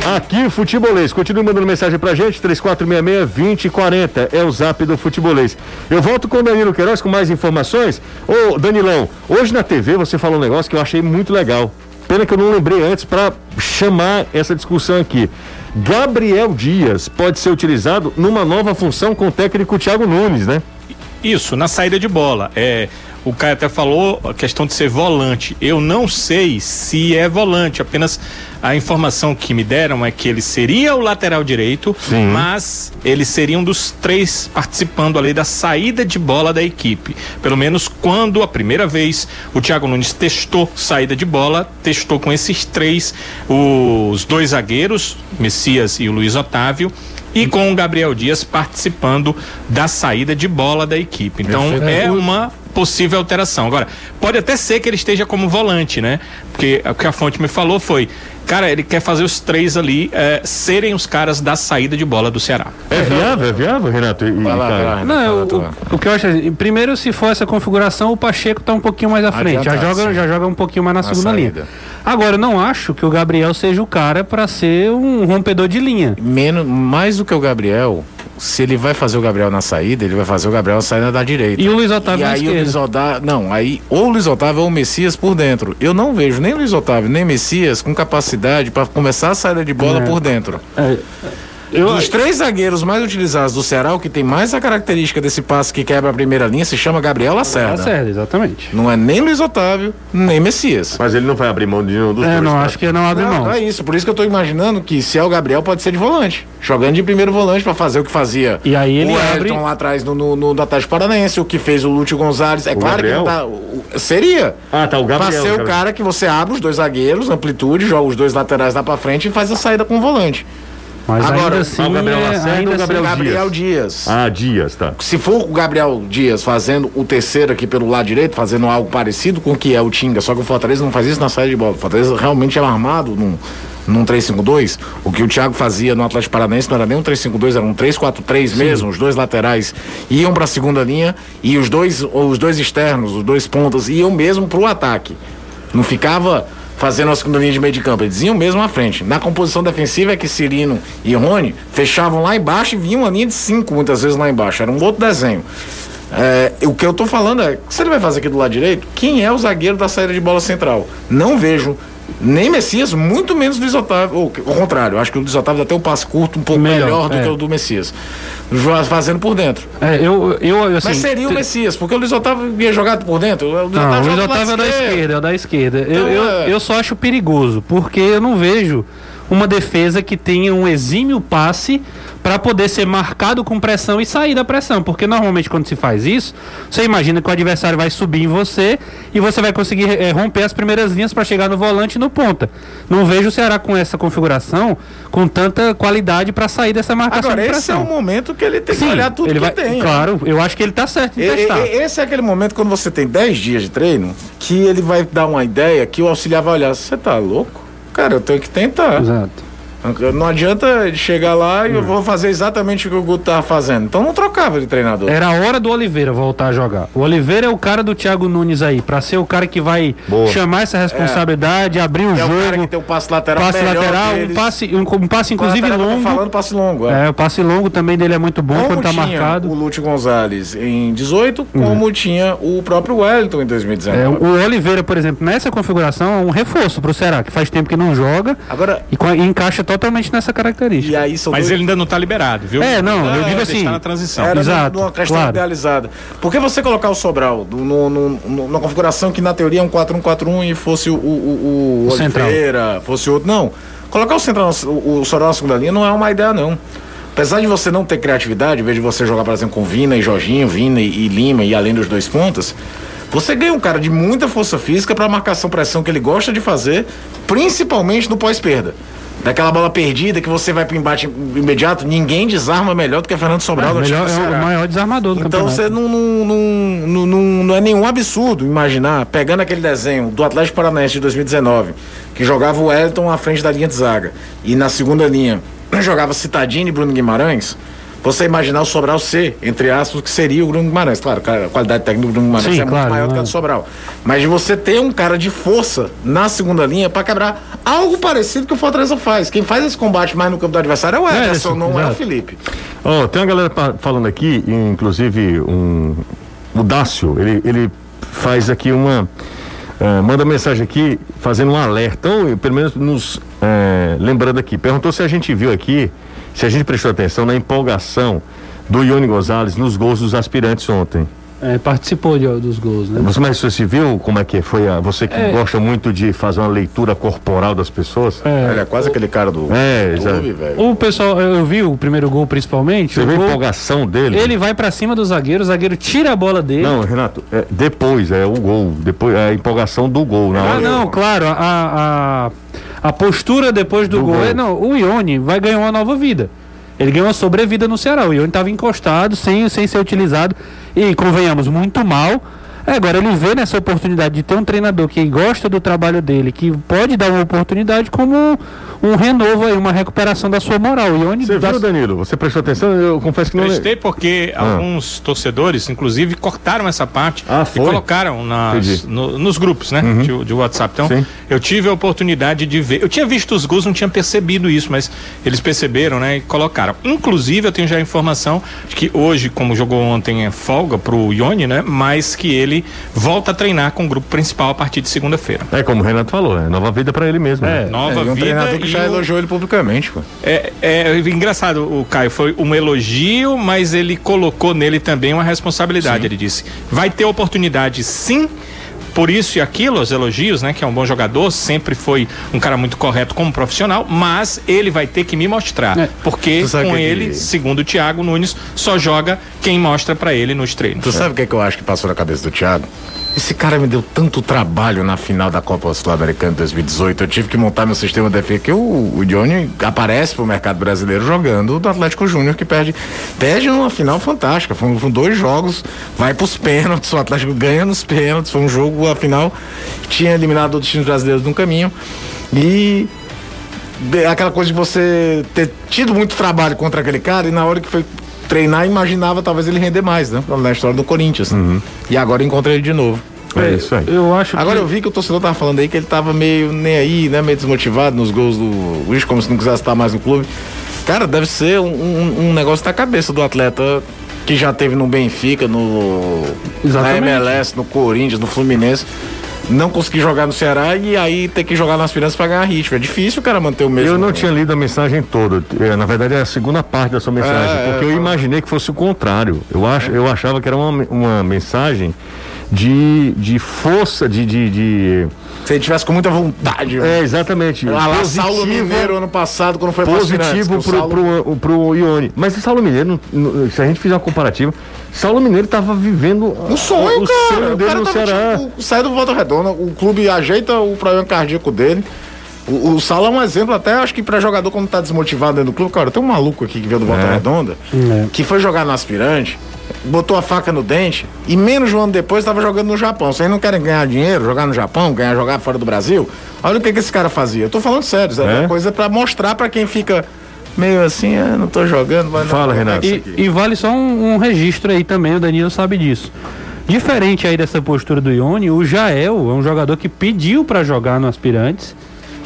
Aqui, Futebolês. Continue mandando mensagem pra gente, 3466-2040. É o zap do Futebolês. Eu volto com o Danilo Queiroz com mais informações. Ô, Danilão, hoje na TV você falou um negócio que eu achei muito legal. Pena que eu não lembrei antes para chamar essa discussão aqui. Gabriel Dias pode ser utilizado numa nova função com o técnico Thiago Nunes, né? Isso, na saída de bola. É, o Caio até falou a questão de ser volante. Eu não sei se é volante, apenas a informação que me deram é que ele seria o lateral direito, Sim. mas ele seria um dos três participando ali da saída de bola da equipe. Pelo menos quando a primeira vez o Thiago Nunes testou saída de bola, testou com esses três, os dois zagueiros, Messias e o Luiz Otávio. E com o Gabriel Dias participando da saída de bola da equipe. Então é uma possível alteração. Agora, pode até ser que ele esteja como volante, né? Porque o que a fonte me falou foi, cara, ele quer fazer os três ali eh, serem os caras da saída de bola do Ceará. É viável, é viável, Renato? E, Vai lá, vai lá, Renato, Não, o, o, que eu acho é, primeiro se for essa configuração, o Pacheco tá um pouquinho mais à frente, já joga, sim. já joga um pouquinho mais na, Na segunda linha. saída. Agora, eu não acho que o Gabriel seja o cara pra ser um rompedor de linha. Menos, mais do que o Gabriel, se ele vai fazer o Gabriel na saída, ele vai fazer o Gabriel na saída da direita. E o Luiz Otávio E na aí o esquerda. Luiz Otávio, não, aí ou o Luiz Otávio ou o Messias por dentro. Eu não vejo nem o Luiz Otávio nem Messias com capacidade para começar a saída de bola É. por dentro. Eu, Dos três zagueiros mais utilizados do Ceará, o que tem mais a característica desse passe que quebra a primeira linha se chama Gabriel Lacerda. Certo, exatamente. Não é nem Luiz Otávio, nem Messias. Mas ele não vai abrir mão de nenhum dos É, dois. não, acho que não abre Não, mão. é isso. Por isso que eu tô imaginando que se é o Gabriel, pode ser de volante. Jogando de primeiro volante pra fazer o que fazia E aí ele o abre- Elton lá atrás no, no, no, Atlético Paranaense, o que fez o Lúcio Gonzalez. É O claro Gabriel? que não tá. o- o- seria. Ah, tá, o Gabriel. pra ser o Gabriel. cara que você abre os dois zagueiros, amplitude, joga os dois laterais lá pra frente e faz a saída com o volante. Mas Agora, ainda assim, o Gabriel é- Lacerda ainda ou o assim- Gabriel Gabriel Dias. Ah, Dias, tá. Se for o Gabriel Dias fazendo o terceiro aqui pelo lado direito, fazendo algo parecido com o que é o Tinga, só que o Fortaleza não faz isso na saída de bola. O Fortaleza realmente é armado num, num 3-5-2. O que o Thiago fazia no Atlético Paranaense não era nem um 3-5-2, era um 3-4-3 mesmo. Os dois laterais iam para a segunda linha e os dois, os dois externos, os dois pontas, iam mesmo para o ataque. Não ficava fazendo a segunda linha de meio de campo, eles iam mesmo à frente. Na composição defensiva é que Cirino e Rony fechavam lá embaixo e vinham uma linha de cinco muitas vezes lá embaixo. Era um outro desenho. É, o que eu tô falando é, se ele vai fazer aqui do lado direito, quem é o zagueiro da saída de bola central? Não vejo nem Messias, muito menos Luiz Otávio. Ou, ao contrário, eu acho que o Luiz Otávio dá até um passe curto um pouco melhor, Melhor, do é. que o do Messias. Fazendo por dentro. É, eu, eu, assim, Mas seria o Messias, porque o Luiz Otávio ia jogar por dentro. O Luiz Não, o Luiz Otávio é da esquerda, é da esquerda. eu, Então, eu, é- eu só acho perigoso, porque eu não vejo uma defesa que tenha um exímio passe para poder ser marcado com pressão e sair da pressão. Porque normalmente quando se faz isso, você imagina que o adversário vai subir em você e você vai conseguir é, romper as primeiras linhas para chegar no volante e no ponta. Não vejo o Ceará com essa configuração com tanta qualidade para sair dessa marcação Agora, de esse é pressão. o momento que ele tem Sim, que olhar tudo ele que vai, tem. né? Claro, eu acho que ele tá certo em E- testar. Esse é aquele momento quando você tem 10 dias de treino que ele vai dar uma ideia que o auxiliar vai olhar. Você tá louco? Cara, eu tenho que tentar. Exato. Não adianta chegar lá e eu vou fazer exatamente o que o Guto tava fazendo. Então não trocava de treinador. Era a hora do Oliveira voltar a jogar. O Oliveira é o cara do Thiago Nunes aí, pra ser o cara que vai Boa. chamar essa responsabilidade, abrir o É o cara jogo, que tem o passe lateral passe lateral, um passe, um, um passe inclusive longo. falando passe longo. É. É, o passe longo também dele é muito bom Como quando tá tinha marcado. o Lúcio Gonzalez em 18, como tinha o próprio Wellington em 2019. É, o Oliveira, por exemplo, nessa configuração é um reforço pro Ceará, que faz tempo que não joga Agora, e, e encaixa totalmente nessa característica. e aí são Mas dois- ele ainda não tá liberado, viu? É, não, eu Ele digo ainda assim, Está na transição. Era Exato, numa questão claro. idealizada. Por que você colocar o Sobral no, no, no- numa configuração que na teoria é um 4-1-4-1 e fosse o, o, o, O central. Oliveira, fosse outro? Não. Colocar o central, na- o, o Sobral na segunda linha não é uma ideia, não. Apesar de você não ter criatividade, em vez de você jogar, por exemplo, com Vina e Jorginho, Vina e, e Lima e além dos dois pontas, você ganha um cara de muita força física para marcação pressão que ele gosta de fazer, principalmente no pós-perda. Daquela bola perdida que você vai pro embate imediato, ninguém desarma melhor do que Fernando Sobral É, melhor, é o maior desarmador do Então campeonato. você não, não, não, não, não- não é nenhum absurdo imaginar, pegando aquele desenho do Atlético Paranaense de 2019, que jogava o Wellington à frente da linha de zaga, e na segunda linha jogava Citadini e Bruno Guimarães, você imaginar o Sobral ser, entre aspas, o que seria o Bruno Guimarães. Claro, a qualidade técnica do Bruno Guimarães Sim, é claro, muito maior do que a do Sobral. Mas de você ter um cara de força na segunda linha para quebrar algo parecido que o Fortaleza faz. Quem faz esse combate mais no campo do adversário é o Ederson, Ederson, não é o. Felipe. Ó, tem uma galera falando aqui, inclusive um, o Dácio, ele, ele faz aqui uma. eh, manda mensagem aqui fazendo um alerta, ou pelo menos nos eh, lembrando aqui. Perguntou se a gente viu aqui, se a gente prestou atenção na empolgação do Ione Gonzalez nos gols dos aspirantes ontem. É, participou de- dos gols, né? Você, mas você viu como é que foi? A, você que É. gosta muito de fazer uma leitura corporal das pessoas? Ele é quase aquele cara do É, exato. clube, velho. O pessoal, eu vi o primeiro gol principalmente. Você o viu a empolgação dele? ele vai pra cima do zagueiro, o zagueiro tira a bola dele. Não, Renato, é, depois, é o gol. Depois, é a empolgação do gol. Na Ah, hora. não, claro, a, a, a postura depois do, Do gol. gol. É, não, o Ione vai ganhar uma nova vida. Ele ganhou uma sobrevida no Ceará. O Ione estava encostado, sem, sem ser utilizado. E, convenhamos, muito mal. Agora ele vê nessa oportunidade de ter um treinador que gosta do trabalho dele, que pode dar uma oportunidade como um renovo aí, uma recuperação da sua moral. O Ione Você viu, Danilo? Você prestou atenção? Eu confesso que não. Prestei porque Ah. alguns torcedores, inclusive, cortaram essa parte Ah, e colocaram nas-. Uhum. no- nos grupos, né? De, de WhatsApp. Então, Sim. eu tive a oportunidade de ver. Eu tinha visto os gols, não tinha percebido isso, mas eles perceberam, né? E colocaram. Inclusive, eu tenho já a informação de que hoje, como jogou ontem, é folga pro Ione, né? Mas que ele volta a treinar com o grupo principal a partir de segunda-feira. É como o Renato falou, é nova vida pra ele mesmo. É. né? Nova É, e um vida e já elogiou ele publicamente, pô. É, é engraçado, o Caio, foi um elogio, mas ele colocou nele também uma responsabilidade. Ele disse: vai ter oportunidade sim. Por isso e aquilo, os elogios, né? Que é um bom jogador, sempre foi um cara muito correto como profissional, mas ele vai ter que me mostrar. É. Porque com que- ele, segundo o Thiago Nunes, só joga quem mostra pra ele nos treinos. Tu sabe o que, é que eu acho que passou na cabeça do Thiago? Esse cara me deu tanto trabalho na final da Copa Sul-Americana de 2018. Eu tive que montar meu sistema de defesa. Que o, o Johnny aparece pro mercado brasileiro jogando do Atlético Júnior, que perde. Perde numa final fantástica. Foram, dois jogos, vai pros pênaltis. O Atlético ganha nos pênaltis. Foi um jogo, afinal, tinha eliminado outros times brasileiros no caminho. E de- aquela coisa de você ter tido muito trabalho contra aquele cara e na hora que foi treinar imaginava talvez ele render mais, né? Na história do Corinthians. né? E agora encontrei ele de novo. É isso aí. Eu acho Agora que... eu vi que o torcedor tava falando aí que ele tava meio nem aí, né? Meio desmotivado nos gols do Luiz, como se não quisesse estar mais no clube. Cara, deve ser um, um- um negócio da cabeça do atleta que já teve no Benfica, no na. MLS, no Corinthians, no Fluminense. Não conseguir jogar no Ceará e aí ter que jogar nas finanças pra ganhar ritmo. É difícil o cara manter o mesmo. Eu não tinha lido a mensagem toda. É, na verdade, é a segunda parte da sua mensagem. É, porque é, eu é. imaginei que fosse o contrário. Eu, ach, eu achava que era uma, uma mensagem de, de força, de, de, de... Se ele tivesse com muita vontade. É, exatamente. Lá, lá Saulo Mineiro ano passado, quando foi Positivo pro, Saulo... pro, pro Ione. Mas o Saulo Mineiro, se a gente fizer uma comparativa, Saulo Mineiro tava vivendo um sonho, o cara. sonho dele no Ceará. Tipo, sai do Volta Redonda, o clube ajeita o problema cardíaco dele. O, o Saulo é um exemplo até, acho que para jogador quando tá desmotivado dentro do clube, cara, tem um maluco aqui que veio do Volta é. Redonda, é. que foi jogar no aspirante, botou a faca no dente e menos de um ano depois estava jogando no Japão. Vocês não querem ganhar dinheiro, jogar no Japão, ganhar jogar fora do Brasil? Olha o que, que esse cara fazia. Eu tô falando sério, é, é coisa para mostrar para quem fica meio assim, ah, não tô jogando. Mas Fala, não, Renato. E, e, vale só um, um, registro aí também, o Danilo sabe disso. Diferente aí dessa postura do Ione, o Jael é um jogador que pediu para jogar no Aspirantes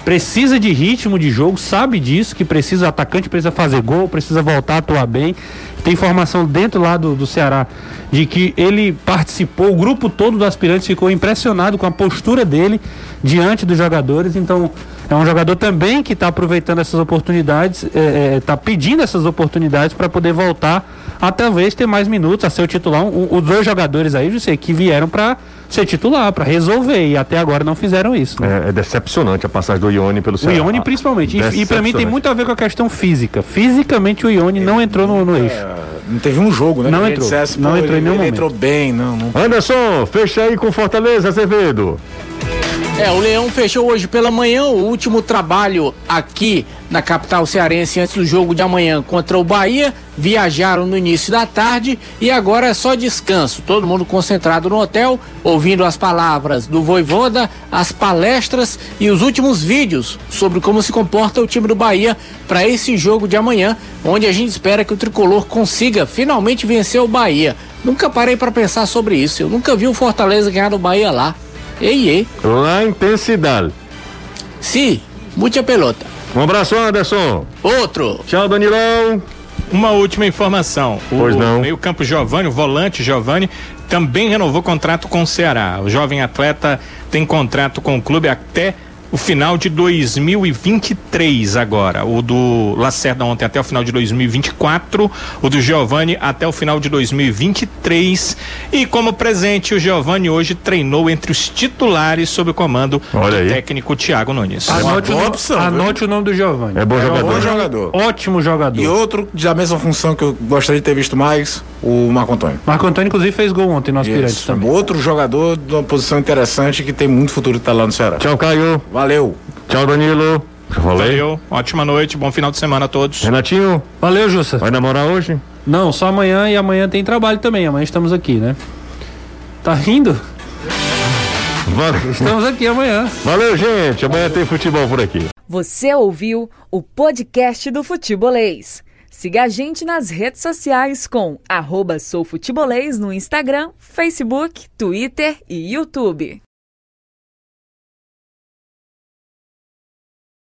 precisa de ritmo de jogo, sabe disso, que precisa, atacante precisa fazer gol, precisa voltar a atuar bem. Tem informação dentro lá do, do Ceará de que ele participou, o grupo todo do aspirantes ficou impressionado com a postura dele diante dos jogadores. Então, é um jogador também que está aproveitando essas oportunidades, está é, é, tá pedindo essas oportunidades para poder voltar a talvez ter mais minutos, a ser o titular. Um, os dois jogadores aí, sei, que vieram para ser titular, para resolver. E até agora não fizeram isso. Né? É, é, decepcionante a passagem do Ione pelo Ceará. O Ione principalmente. E, e para mim tem muito a ver com a questão física. Fisicamente o Ione não entrou no, no eixo. É, não teve um jogo, né? Não entrou. Dissesse, não entrou ele, em nenhum ele entrou bem, não, não. Anderson, fecha aí com Fortaleza, Azevedo. É, o Leão fechou hoje pela manhã o último trabalho aqui na capital cearense antes do jogo de amanhã contra o Bahia. Viajaram no início da tarde e agora é só descanso. Todo mundo concentrado no hotel, ouvindo as palavras do Voivoda, as palestras e os últimos vídeos sobre como se comporta o time do Bahia para esse jogo de amanhã, onde a gente espera que o tricolor consiga finalmente vencer o Bahia. Nunca parei para pensar sobre isso. Eu nunca vi o Fortaleza ganhar do Bahia lá. Ei, ei. La intensidade. Sim, muita pelota. Um abraço, Anderson. Outro. Tchau, Danilão. Uma última informação. Pois o não. meio-campo Giovanni, o volante Giovanni, também renovou contrato com o Ceará. O jovem atleta tem contrato com o clube até o final de 2023 agora. O do Lacerda ontem até o final de 2024, o do Giovani até o final de 2023. E como presente, o Giovani hoje treinou entre os titulares sob o comando Olha do aí. técnico Thiago Nunes. Anote, o, opção, anote o nome do Giovani. É bom é jogador. bom jogador. Ótimo jogador. E outro da mesma função que eu gostaria de ter visto mais, o Marco Antônio. Marco Antônio, inclusive, fez gol ontem no Aspirantes também. Outro jogador de uma posição interessante que tem muito futuro que tá lá no Ceará. Tchau, Caio. Valeu. Valeu. Tchau, Danilo. Valeu. Ótima noite, bom final de semana a todos. Renatinho. Valeu, Jussa. Vai namorar hoje? Não, só amanhã e amanhã tem trabalho também. Amanhã estamos aqui, né? Tá rindo? Valeu. Estamos aqui amanhã. Valeu, gente. Amanhã tem futebol por aqui. Você ouviu o podcast do Futebolês. Siga a gente nas redes sociais com arroba soufutebolês no Instagram, Facebook, Twitter e YouTube.